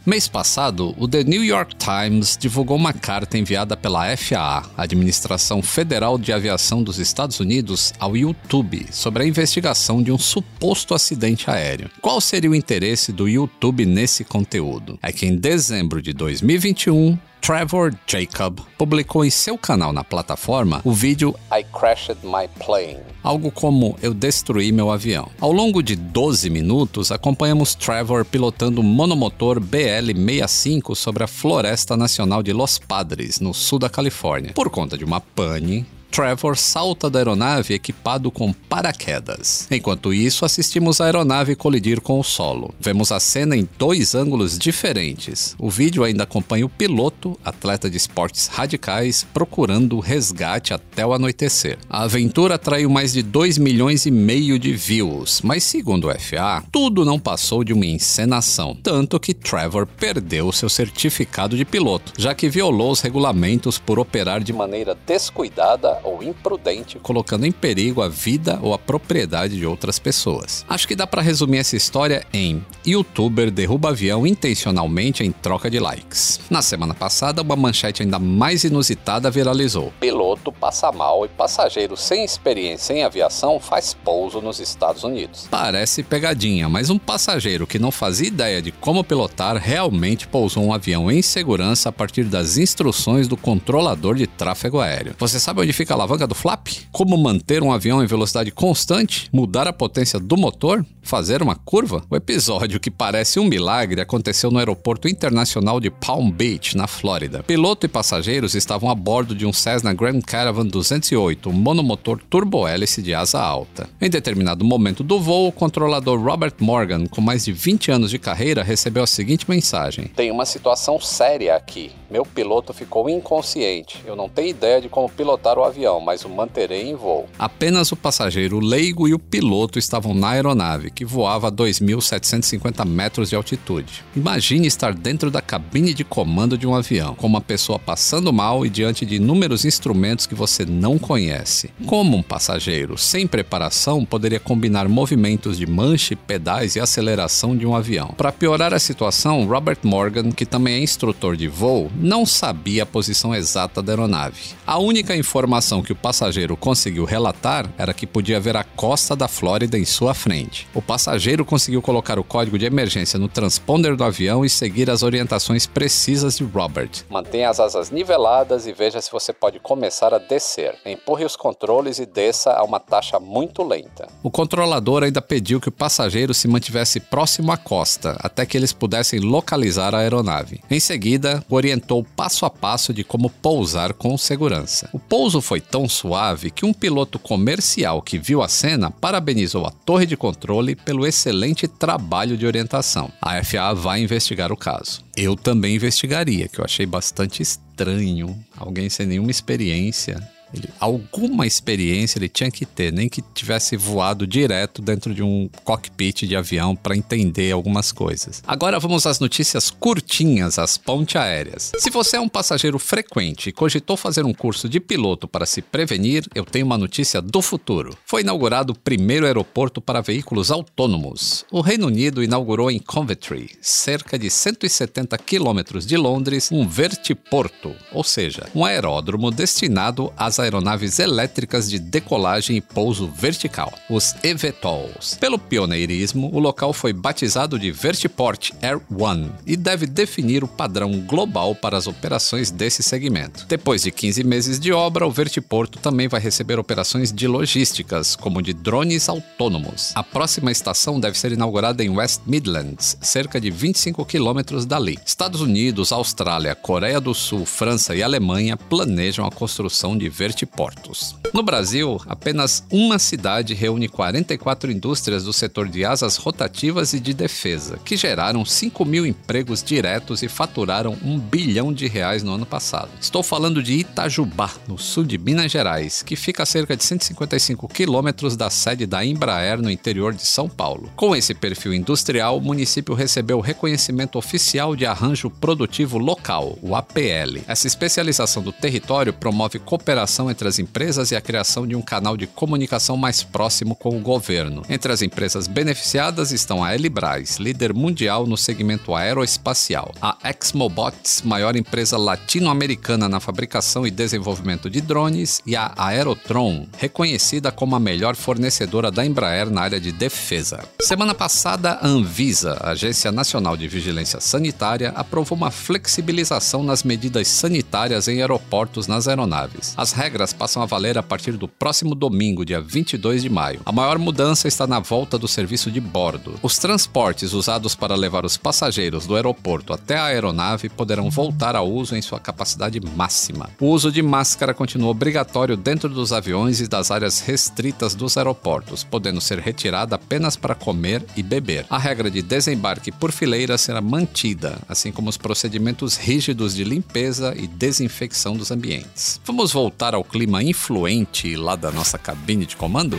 Mês passado, o The New York Times divulgou uma carta enviada pela FAA, Administração Federal de Aviação dos Estados Unidos, ao YouTube sobre a investigação de um suposto acidente aéreo. Qual seria o interesse do YouTube nesse conteúdo? É que em dezembro de 2021, Trevor Jacob publicou em seu canal na plataforma o vídeo I crashed my plane. algo como Eu destruí meu avião. Ao longo de 12 minutos, acompanhamos Trevor pilotando um monomotor BL-65 sobre a Floresta Nacional de Los Padres, no sul da Califórnia. Por conta de uma pane, Trevor salta da aeronave equipado com paraquedas. Enquanto isso, assistimos a aeronave colidir com o solo. Vemos a cena em dois ângulos diferentes. O vídeo ainda acompanha o piloto, atleta de esportes radicais, procurando resgate até o anoitecer. A aventura atraiu mais de 2 milhões e meio de views, mas segundo o FA, tudo não passou de uma encenação, tanto que Trevor perdeu seu certificado de piloto, já que violou os regulamentos por operar De maneira descuidada ou imprudente, colocando em perigo a vida ou a propriedade de outras pessoas. Acho que dá pra resumir essa história em YouTuber derruba avião intencionalmente em troca de likes. Na semana passada, uma manchete ainda mais inusitada viralizou. piloto passa mal e passageiro sem experiência em aviação faz pouso nos Estados Unidos. Parece pegadinha, mas um passageiro que não fazia ideia de como pilotar realmente pousou um avião em segurança a partir das instruções do controlador de tráfego aéreo. Você sabe onde fica a alavanca do flap? Como manter um avião em velocidade constante? Mudar a potência do motor? Fazer uma curva? O episódio que parece um milagre aconteceu no aeroporto internacional de Palm Beach, na Flórida. Piloto e passageiros estavam a bordo de um Cessna Grand Caravan 208, um monomotor turbo-hélice de asa alta. Em determinado momento do voo, o controlador Robert Morgan, com mais de 20 anos de carreira, recebeu a seguinte mensagem: Tem uma situação séria aqui. Meu piloto ficou inconsciente. Eu não tenho ideia de como pilotar o avião, mas o manterei em voo. Apenas o passageiro leigo e o piloto estavam na aeronave, que voava a 2.750 metros de altitude. Imagine estar dentro da cabine de comando de um avião, com uma pessoa passando mal e diante de inúmeros instrumentos que você não conhece. Como um passageiro sem preparação poderia combinar movimentos de manche, pedais e aceleração de um avião? Para piorar a situação, Robert Morgan, que também é instrutor de voo, não sabia a posição exata da aeronave. A única informação que o passageiro conseguiu relatar era que podia ver a costa da Flórida em sua frente. O passageiro conseguiu colocar o código de emergência no transponder do avião e seguir as orientações precisas de Robert. Mantenha as asas niveladas e veja se você pode começar a descer. Empurre os controles e desça a uma taxa muito lenta. O controlador ainda pediu que o passageiro se mantivesse próximo à costa, até que eles pudessem localizar a aeronave. Em seguida, orientou passo a passo de como pousar com segurança. O pouso foi tão suave que um piloto comercial que viu a cena parabenizou a torre de controle pelo excelente trabalho de orientação. A FAA vai investigar o caso. Eu também investigaria, que eu achei bastante estranho. Alguém sem nenhuma experiência ele, alguma experiência ele tinha que ter, nem que tivesse voado direto dentro de um cockpit de avião para entender algumas coisas. Agora vamos às notícias curtinhas, as ponte aéreas. Se você é um passageiro frequente e cogitou fazer um curso de piloto para se prevenir, eu tenho uma notícia do futuro. Foi inaugurado o primeiro aeroporto para veículos autônomos. O Reino Unido inaugurou em Coventry, cerca de 170 quilômetros de Londres, um vertiporto, ou seja, um aeródromo destinado às aeronaves elétricas de decolagem e pouso vertical, os eVTOLs. Pelo pioneirismo, o local foi batizado de Vertiport Air One e deve definir o padrão global para as operações desse segmento. Depois de 15 meses de obra, o Vertiporto também vai receber operações de logísticas, como de drones autônomos. A próxima estação deve ser inaugurada em West Midlands, cerca de 25 quilômetros dali. Estados Unidos, Austrália, Coreia do Sul, França e Alemanha planejam a construção de vertiportos. No Brasil, apenas uma cidade reúne 44 indústrias do setor de asas rotativas e de defesa, que geraram 5 mil empregos diretos e faturaram um bilhão de reais no ano passado. Estou falando de Itajubá, no sul de Minas Gerais, que fica a cerca de 155 quilômetros da sede da Embraer no interior de São Paulo. Com esse perfil industrial, o município recebeu o reconhecimento oficial de arranjo produtivo local, o APL. Essa especialização do território promove cooperação comunicação entre as empresas e a criação de um canal de comunicação mais próximo com o governo. Entre as empresas beneficiadas estão a Elibras, líder mundial no segmento aeroespacial, a Exmobots, maior empresa latino-americana na fabricação e desenvolvimento de drones, e a Aerotron, reconhecida como a melhor fornecedora da Embraer na área de defesa. Semana passada, a Anvisa, Agência Nacional de Vigilância Sanitária, aprovou uma flexibilização nas medidas sanitárias em aeroportos nas aeronaves. As regras passam a valer a partir do próximo domingo, dia 22 de maio. A maior mudança está na volta do serviço de bordo. Os transportes usados para levar os passageiros do aeroporto até a aeronave poderão voltar ao uso em sua capacidade máxima. O uso de máscara continua obrigatório dentro dos aviões e das áreas restritas dos aeroportos, podendo ser retirada apenas para comer e beber. A regra de desembarque por fileira será mantida, assim como os procedimentos rígidos de limpeza e desinfecção dos ambientes. Vamos voltar ao clima influente lá da nossa cabine de comando?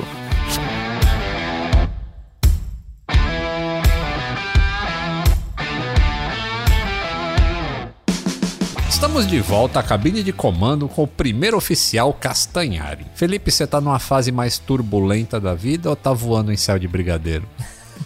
Estamos de volta à cabine de comando com o primeiro oficial Castanhari. Felipe, você tá numa fase mais turbulenta da vida ou tá voando em céu de brigadeiro?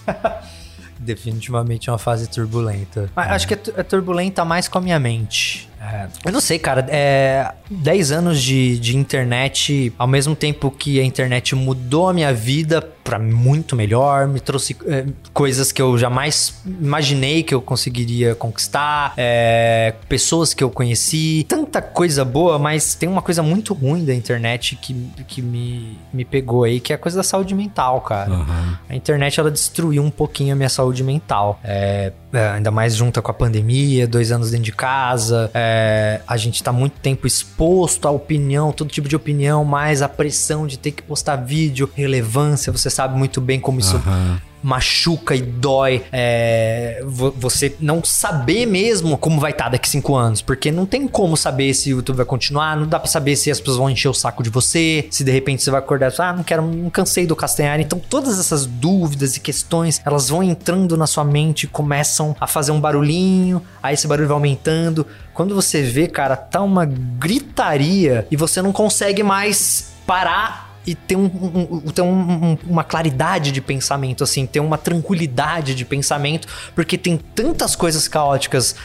[LAUGHS] Definitivamente é uma fase turbulenta. Mas acho que é, é turbulenta mais com a minha mente. É, eu não sei, cara. É, 10 anos de, de internet, ao mesmo tempo que a internet mudou a minha vida pra muito melhor, me trouxe é, coisas que eu jamais imaginei que eu conseguiria conquistar, é, pessoas que eu conheci, tanta coisa boa, mas tem uma coisa muito ruim da internet que, que me, me pegou aí, que é a coisa da saúde mental, cara. A internet ela destruiu um pouquinho a minha saúde mental. É, é, ainda mais junta com a pandemia, dois anos dentro de casa. é, a gente tá muito tempo exposto à opinião, todo tipo de opinião, mais a pressão de ter que postar vídeo, relevância. Você sabe muito bem como isso machuca e dói é, vo- você não saber mesmo como vai estar daqui cinco anos, porque não tem como saber se o YouTube vai continuar, não dá pra saber se as pessoas vão encher o saco de você, se de repente você vai acordar e ah, não quero, não cansei do Castanhari. Então todas essas dúvidas e questões, elas vão entrando na sua mente, começam a fazer um barulhinho, aí esse barulho vai aumentando. Quando você vê, cara, tá uma gritaria e você não consegue mais parar e ter, um, um- ter um- um- uma claridade de pensamento, assim, ter uma tranquilidade de pensamento, porque tem tantas coisas caóticas.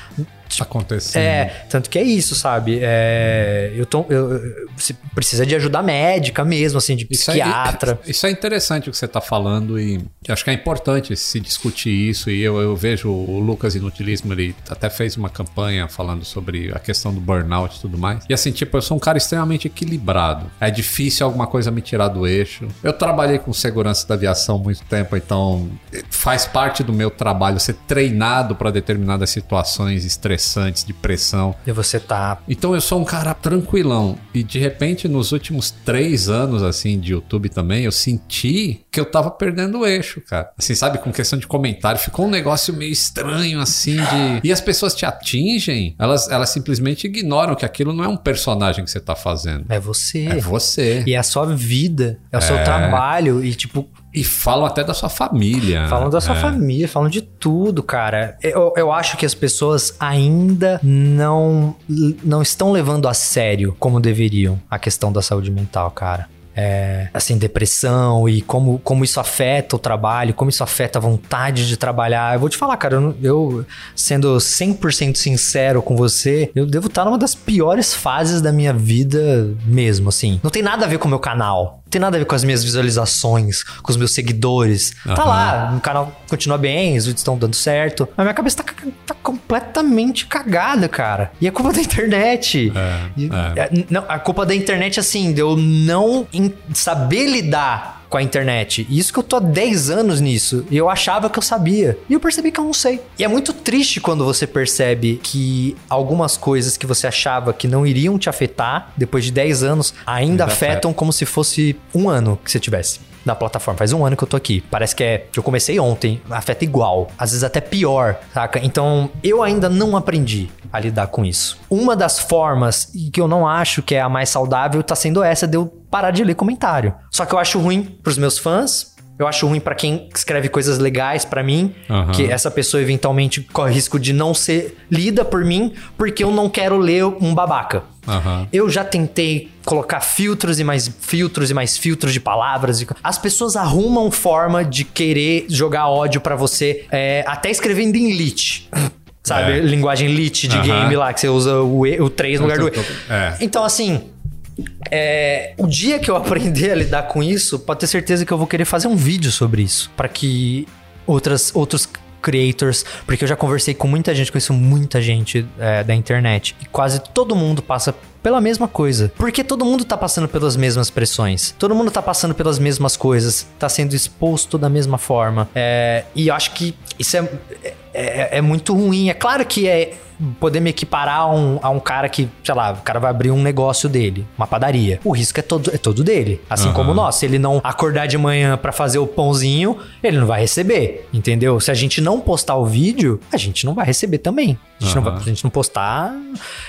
Acontecendo. É, tanto que é isso, sabe? É, eu tô. Eu, você precisa de ajuda médica mesmo, assim, de Isso é- psiquiatra. [LAUGHS] isso é interessante o que você está falando e acho que é importante se discutir isso. E eu, eu vejo o Lucas Inutilismo, ele até fez uma campanha falando sobre a questão do burnout e tudo mais. E assim, tipo, eu sou um cara extremamente equilibrado. É difícil alguma coisa me tirar do eixo. Eu trabalhei com segurança da aviação há muito tempo, então faz parte do meu trabalho ser treinado para determinadas situações estressantes, de pressão. E você tá. Então eu sou um cara tranquilão. E de repente, nos últimos três anos, assim, de YouTube também, eu senti que eu tava perdendo o eixo, cara. Assim, sabe, com questão de comentário, ficou um negócio meio estranho, assim, de. [LAUGHS] E as pessoas te atingem, elas, elas simplesmente ignoram que aquilo não é um personagem que você tá fazendo. É você. É você. E é a sua vida, é o seu trabalho. E, tipo, E falam até da sua família. Falam da sua É. família, falam de tudo, cara. Eu, eu acho que as pessoas ainda não, não estão levando a sério como deveriam a questão da saúde mental, cara. É, assim, depressão e como, como isso afeta o trabalho, como isso afeta a vontade de trabalhar. Eu vou te falar, cara, eu, eu sendo 100% sincero com você, eu devo estar numa das piores fases da minha vida mesmo, assim. Não tem nada a ver com o meu canal. Não tem nada a ver com as minhas visualizações, com os meus seguidores. Tá Aham. lá, o canal continua bem, os vídeos estão dando certo. Mas minha cabeça tá, tá completamente cagada, cara. E é culpa da internet. É, E- é. é, não, a culpa da internet, assim, de eu não saber lidar com a internet. E isso que eu tô há 10 anos nisso. E eu achava que eu sabia. E eu percebi que eu não sei. E é muito triste quando você percebe que algumas coisas que você achava que não iriam te afetar, depois de 10 anos, ainda, Ainda afetam como se fosse um ano que você tivesse. Na plataforma, faz um ano que eu tô aqui. Parece que é que eu comecei ontem, afeta igual, às vezes até pior, saca? Então eu ainda não aprendi a lidar com isso. Uma das formas, e que eu não acho que é a mais saudável, tá sendo essa de eu parar de ler comentário. Só que eu acho ruim pros meus fãs, Eu acho ruim pra quem escreve coisas legais pra mim, Aham. que essa pessoa eventualmente corre risco de não ser lida por mim, porque eu não quero ler um babaca. Aham. Eu já tentei colocar filtros e mais filtros e mais filtros de palavras. As pessoas arrumam forma de querer jogar ódio pra você, é, até escrevendo em lit. Sabe? É. Linguagem lit de Aham. game lá, que você usa o, e, o 3 no lugar do E. É. Então, assim, é, o dia que eu aprender a lidar com isso, pode ter certeza que eu vou querer fazer um vídeo sobre isso. Pra que outras, outros creators, porque eu já conversei com muita gente, conheço muita gente é, da internet. E quase todo mundo passa pela mesma coisa. Porque todo mundo tá passando pelas mesmas pressões. Todo mundo tá passando pelas mesmas coisas. Tá sendo exposto da mesma forma. É, e eu acho que isso é, é, é muito ruim. É claro que é poder me equiparar a um, a um cara que, sei lá, o cara vai abrir um negócio dele, uma padaria. O risco é todo, é todo dele. Assim Aham. como nós. Se ele não acordar de manhã pra fazer o pãozinho, ele não vai receber. Entendeu? Se a gente não postar o vídeo, a gente não vai receber também. A gente, não, vai, a gente não postar.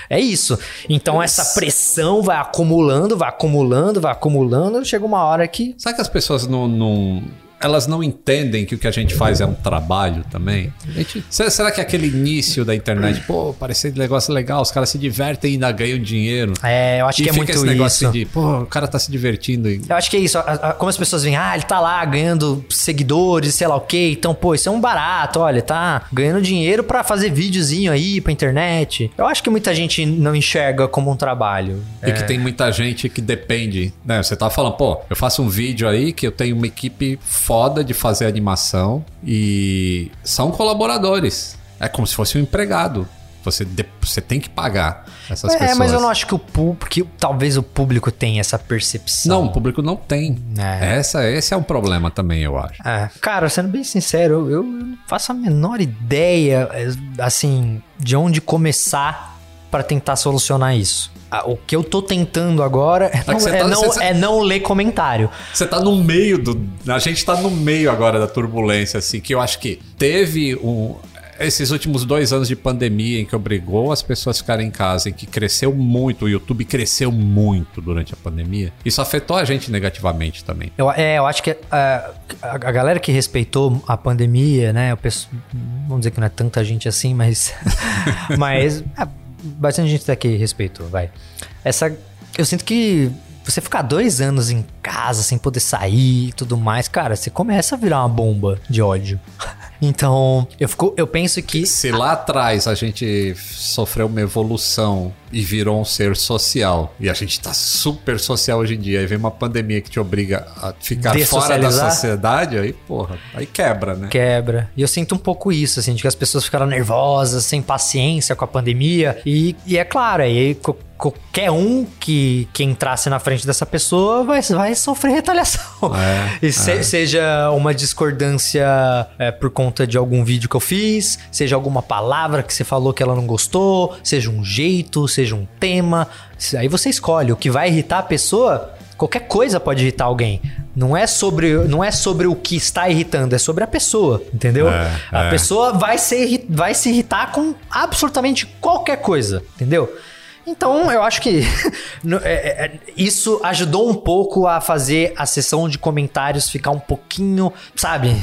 É isso. Então essa pressão vai acumulando, vai acumulando, vai acumulando. Chega uma hora que. Sabe que as pessoas não, não- Elas não entendem que o que a gente faz é um trabalho também? Gente- será, que aquele início da internet, pô, parecia um negócio legal, os caras se divertem e ainda ganham dinheiro. É, eu acho e que é muito esse negócio isso. de, pô, o cara tá se divertindo. e- Eu acho que é isso. Como as pessoas veem, ah, ele tá lá ganhando seguidores, sei lá o quê. Então, pô, isso é um barato. Olha, tá ganhando dinheiro pra fazer videozinho aí pra internet. Eu acho que muita gente não enxerga como um trabalho. E que tem muita gente que depende, né? Você tá falando, pô, eu faço um vídeo aí que eu tenho uma equipe foda de fazer animação e são colaboradores. É como se fosse um empregado. Você, você tem que pagar essas É, pessoas. mas eu não acho que o público, talvez o público tenha essa percepção. Não, o público não tem. É. Essa, esse é um problema também, eu acho. É, cara, sendo bem sincero, eu, eu não faço a menor ideia, é, assim, de onde começar pra tentar solucionar isso. Ah, O que eu tô tentando agora é não, [LAUGHS] é tá- não- você- é não ler comentário. Você tá no meio do. A gente tá no meio agora da turbulência, assim, que eu acho que teve um. Esses últimos dois anos de pandemia em que obrigou as pessoas a ficarem em casa, em que cresceu muito, o YouTube cresceu muito durante a pandemia, isso afetou a gente negativamente também. Eu, é, eu acho que ah, a, a galera que respeitou a pandemia, né? Eu penso, vamos dizer que não é tanta gente assim, mas. [LAUGHS] mas. [LAUGHS] bastante gente daqui respeitou, vai. Essa. Eu sinto que você ficar dois anos em casa sem poder sair e tudo mais, cara, você começa a virar uma bomba de ódio. [LAUGHS] Então, eu, fico, eu penso que. Se lá atrás a gente sofreu uma evolução e virou um ser social, e a gente tá super social hoje em dia, aí vem uma pandemia que te obriga a ficar fora da sociedade, aí, porra, aí quebra, né? Quebra. E eu sinto um pouco isso, assim, de que as pessoas ficaram nervosas, sem paciência com a pandemia. E, e é claro, aí qualquer um que, que entrasse na frente dessa pessoa vai, vai sofrer retaliação. É, [LAUGHS] e se- seja uma discordância é, por conta de algum vídeo que eu fiz, seja alguma palavra que você falou que ela não gostou, seja um jeito, seja um tema. Aí você escolhe. O que vai irritar a pessoa Qualquer coisa pode irritar alguém. Não é sobre, não é sobre o que está irritando, é sobre a pessoa, entendeu? É, a é. pessoa vai, irri- vai se irritar com absolutamente qualquer coisa, entendeu? Então, eu acho que [LAUGHS] é- é- é- isso ajudou um pouco a fazer a sessão de comentários ficar um pouquinho, sabe,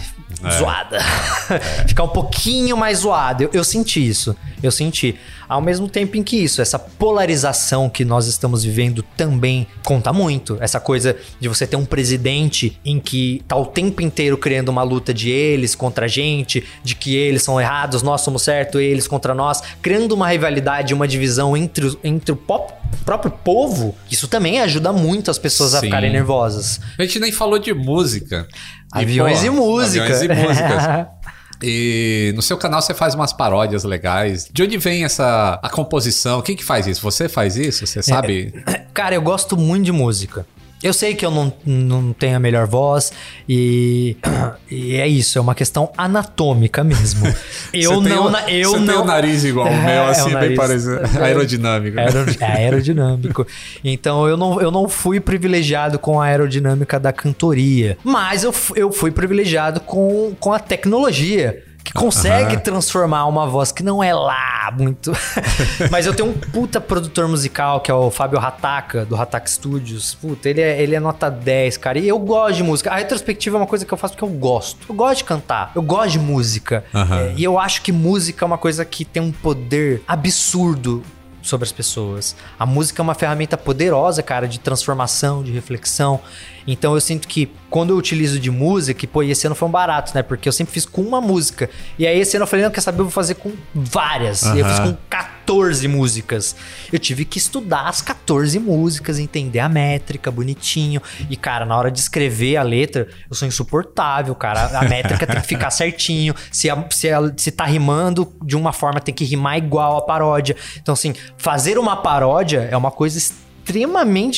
zoada. [LAUGHS] ficar um pouquinho mais zoada. Eu, eu senti isso. Eu senti. Ao mesmo tempo em que isso, essa polarização que nós estamos vivendo também conta muito. Essa coisa de você ter um presidente em que tá o tempo inteiro criando uma luta de eles contra a gente, de que eles são errados, nós somos certos, eles contra nós, criando uma rivalidade, uma divisão entre, entre o pop- próprio povo. Isso também ajuda muito as pessoas a Sim. ficarem nervosas. A gente nem falou de música. E, Aviões pô, e música. Aviões e músicas. [LAUGHS] E no seu canal você faz umas paródias legais. De onde vem essa a composição? Quem que faz isso? Você faz isso? Você sabe? Cara, eu gosto muito de música. Eu sei que eu não, não tenho a melhor voz e, [CLEARS THROAT] e é isso, é uma questão anatômica mesmo. [LAUGHS] Eu Você tem não, o- na- eu você não. tem o nariz igual o [LAUGHS] É, meu, é o assim, bem parecido. [LAUGHS] Aerodinâmico. Aero- é aerodinâmico. Então eu não, eu não fui privilegiado com a aerodinâmica da cantoria. Mas eu, eu fui privilegiado com, com a tecnologia. Que consegue transformar uma voz que não é lá muito. [LAUGHS] Mas eu tenho um puta produtor musical, que é o Fábio Rataka, do Rataka Studios. Puta, ele é, ele é nota 10, cara. E eu gosto de música. A retrospectiva é uma coisa que eu faço porque eu gosto. Eu gosto de cantar. Eu gosto de música. É, e eu acho que música é uma coisa que tem um poder absurdo sobre as pessoas. A música é uma ferramenta poderosa, cara, de transformação, de reflexão. Então eu sinto que quando eu utilizo de música, e pô, e esse ano foi um barato, né? Porque eu sempre fiz com uma música. E aí esse ano eu falei, não, quer saber, eu vou fazer com várias. E eu fiz com 14 músicas. Eu tive que estudar as 14 músicas, entender a métrica bonitinho. E, cara, na hora de escrever a letra, eu sou insuportável, cara. A métrica tem que ficar certinho. Se, a- se, a- se tá rimando de uma forma, tem que rimar igual a paródia. Então, assim, fazer uma paródia é uma coisa extremamente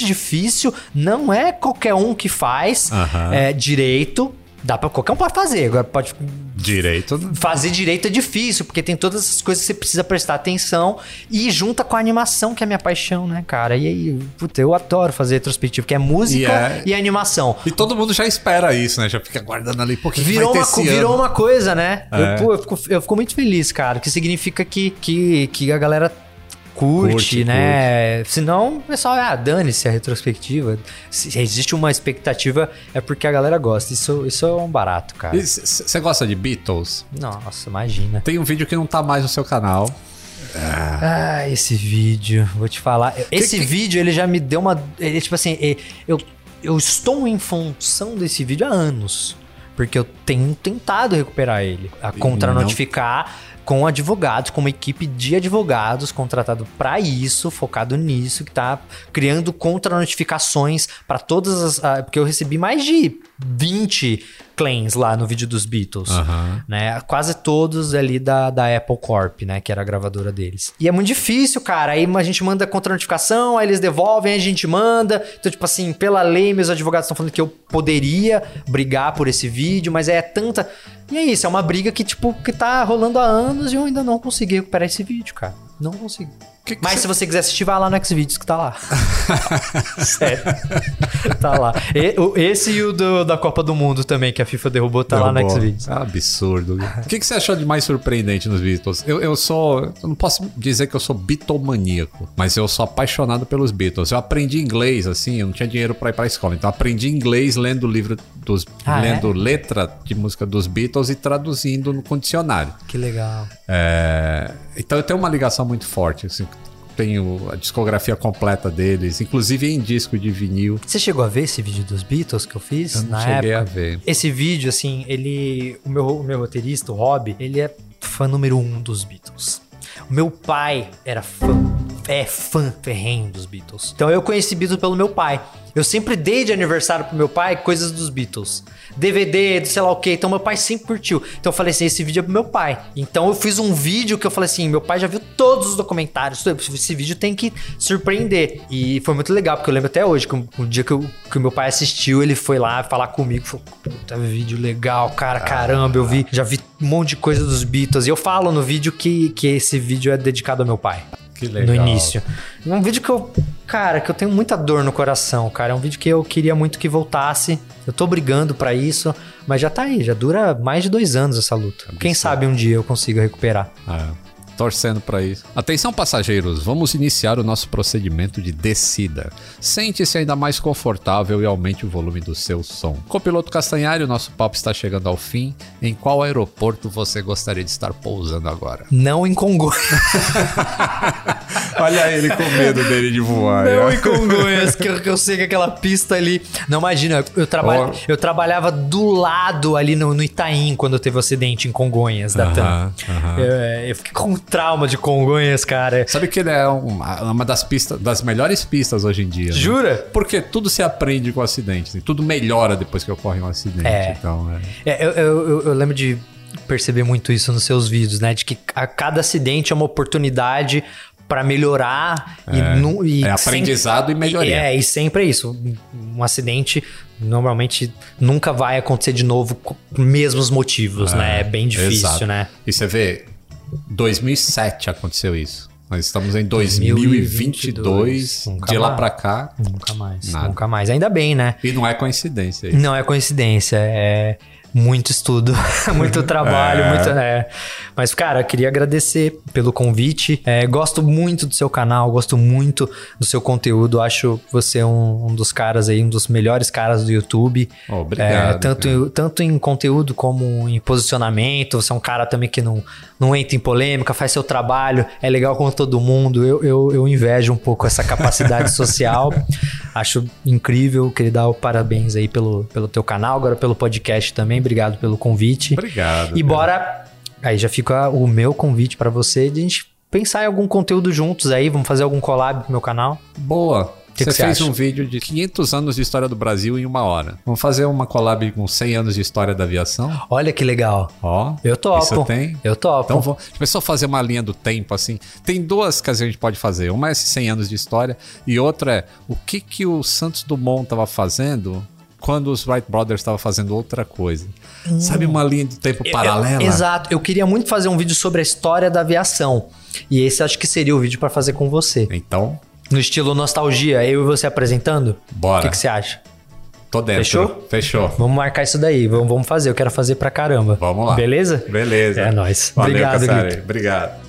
difícil. Não é qualquer um que faz Aham. é, direito. Dá pra qualquer um pode fazer. Agora pode Direito. fazer direito é difícil, porque tem todas essas coisas que você precisa prestar atenção e junta com a animação, que é a minha paixão, né, cara? E aí, puta, eu adoro fazer retrospectivo, que é música E e, é- animação. E todo mundo já espera isso, né? Já fica guardando ali. Pô, que que Virou vai uma, virou ano? uma coisa, né? É. Eu, pô, eu, fico, eu fico muito feliz, cara, que significa que, que, que a galera curte, Curte, né? Senão, o pessoal, ah, dane-se a retrospectiva. Se existe uma expectativa, é porque a galera gosta. Isso, isso é um barato, cara. Você gosta de Beatles? Nossa, imagina. Tem um vídeo que não tá mais no seu canal. Ah, esse vídeo, vou te falar. Esse que- vídeo, ele já me deu uma. Ele, tipo assim, eu, eu estou em função desse vídeo há anos. Porque eu tenho tentado recuperar ele. A contra-notificar com advogados, com uma equipe de advogados contratado para isso, focado nisso, que tá criando contra-notificações para todas as. ah, porque eu recebi mais de 20 claims lá no vídeo dos Beatles Aham. né? Quase todos ali da, da Apple Corp, né? Que era a gravadora deles. E é muito difícil, cara. Aí a gente manda contra-notificação, aí eles devolvem, aí a gente manda. Então, tipo assim, pela lei, meus advogados estão falando que eu poderia brigar por esse vídeo, mas é tanta. E é isso, é uma briga que, tipo, que tá rolando há anos e eu ainda não consegui recuperar esse vídeo, cara. Não consigo. Que que Mas cê- se você quiser assistir, vai lá no Xvideos que tá lá. [LAUGHS] Sério. [LAUGHS] tá lá. E- o- esse e o do- da Copa do Mundo também, que a FIFA derrubou, tá lá no Derrubou. Xvideos. É um absurdo. O que, que você achou de mais surpreendente nos Beatles? Eu, eu sou. Eu não posso dizer que eu sou Beatlemaníaco, mas eu sou apaixonado pelos Beatles. Eu aprendi inglês, assim, eu não tinha dinheiro pra ir pra escola. Então eu aprendi inglês lendo livro dos. Ah, é? lendo letra de música dos Beatles e traduzindo no condicionário. Que legal. É, então eu tenho uma ligação muito forte. Assim, tenho a discografia completa deles, inclusive em disco de vinil. Você chegou a ver esse vídeo dos Beatles que eu fiz Eu não na cheguei época? a ver. Esse vídeo, assim, ele. O meu, o meu roteirista, o Rob, ele é fã número um dos Beatles. O meu pai era fã. É fã ferrenho dos Beatles. Então eu conheci Beatles pelo meu pai. Eu sempre dei de aniversário pro meu pai coisas dos Beatles. DVD, do sei lá o que. Então meu pai sempre curtiu. Então eu falei assim: esse vídeo é pro meu pai. Então eu fiz um vídeo que eu falei assim: meu pai já viu todos os documentários. Esse vídeo tem que surpreender. E foi muito legal, porque eu lembro até hoje que o, o dia que, o que o meu pai assistiu, ele foi lá falar comigo. Falou: puta, vídeo legal, cara, caramba. Eu vi, já vi um monte de coisa dos Beatles. E eu falo no vídeo que, que esse vídeo é dedicado ao meu pai Que legal. no início. É um vídeo que eu, cara, que eu tenho muita dor no coração, cara. É um vídeo que eu queria muito que voltasse. Eu tô brigando pra isso, mas já tá aí, já dura mais de dois anos essa luta. Quem sabe um dia eu consiga recuperar. É, torcendo pra isso. Atenção, passageiros, vamos iniciar o nosso procedimento de descida. Sente-se ainda mais confortável e aumente o volume do seu som. Copiloto Castanhari, o nosso papo está chegando ao fim. Em qual aeroporto você gostaria de estar pousando agora? Não em Congonhas. [LAUGHS] Olha ele com medo dele de voar. Não em Congonhas, que eu, que eu sei que aquela pista ali. Não, imagina, eu. Ó. eu trabalhava do lado ali no, no Itaim quando teve o acidente em Congonhas da TAM. Aham, aham. Eu, eu fiquei com trauma de Congonhas, cara. Sabe que ele é uma, uma das pistas, das melhores pistas hoje em dia. né? Jura? Porque tudo se aprende com acidente. assim, Tudo melhora depois que ocorre um acidente. É. Então, é. É, eu, eu, eu- lembro de perceber muito isso nos seus vídeos, né? De que a cada acidente é uma oportunidade pra melhorar e, nu- e É sempre- aprendizado e melhoria. É, e sempre é isso. Um acidente normalmente nunca vai acontecer de novo com os mesmos motivos, né? É bem difícil, Exato. né? E você vê, 2007 aconteceu isso. Nós estamos em 2022, Nunca de lá pra cá, Nunca mais, Nada. nunca mais. Ainda bem, né? e não é coincidência. isso. Não é coincidência. É... Muito estudo, [LAUGHS] muito trabalho, É. muito. É. Mas, cara, queria agradecer pelo convite. É, gosto muito do seu canal, gosto muito do seu conteúdo. Acho você um, um dos caras aí, um dos melhores caras do YouTube. Obrigado, É, tanto, em, tanto em conteúdo como em posicionamento. Você é um cara também que não, não entra em polêmica, faz seu trabalho, é legal com todo mundo. Eu, eu, eu invejo um pouco essa capacidade [LAUGHS] social. Acho incrível. Queria dar o parabéns aí pelo, pelo teu canal, agora pelo podcast também. Obrigado pelo convite. Obrigado. E cara. bora. Aí já fica o meu convite pra você de a gente pensar em algum conteúdo juntos aí. Vamos fazer algum collab com o meu canal. Boa. Que você que fez acha? um vídeo de 500 anos de história do Brasil em uma hora. Vamos fazer uma collab com 100 anos de história da aviação? Olha que legal. Ó. Eu topo. Isso tem? Eu topo. Então, vou, deixa eu só fazer uma linha do tempo, assim. Tem duas que a gente pode fazer. Uma é esses 100 anos de história e outra é o que, que o Santos Dumont estava fazendo quando os Wright Brothers estavam fazendo outra coisa. Sabe uma linha do tempo Eu- paralela? eu- exato. Eu queria muito fazer um vídeo sobre a história da aviação. E esse acho que seria o vídeo pra fazer com você. Então, No estilo nostalgia, eu e você apresentando. Bora. O que, que você acha? tô dentro. Fechou? Fechou. Vamos marcar isso daí. Vamos, vamos fazer. Eu quero fazer pra caramba. Vamos lá. Beleza? Beleza. É nóis. Valeu, Obrigado, Cassari. Obrigado.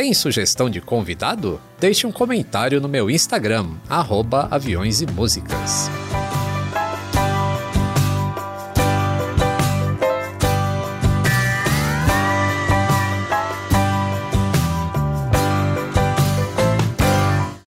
Tem sugestão de convidado? Deixe um comentário no meu Instagram, arroba aviões e músicas.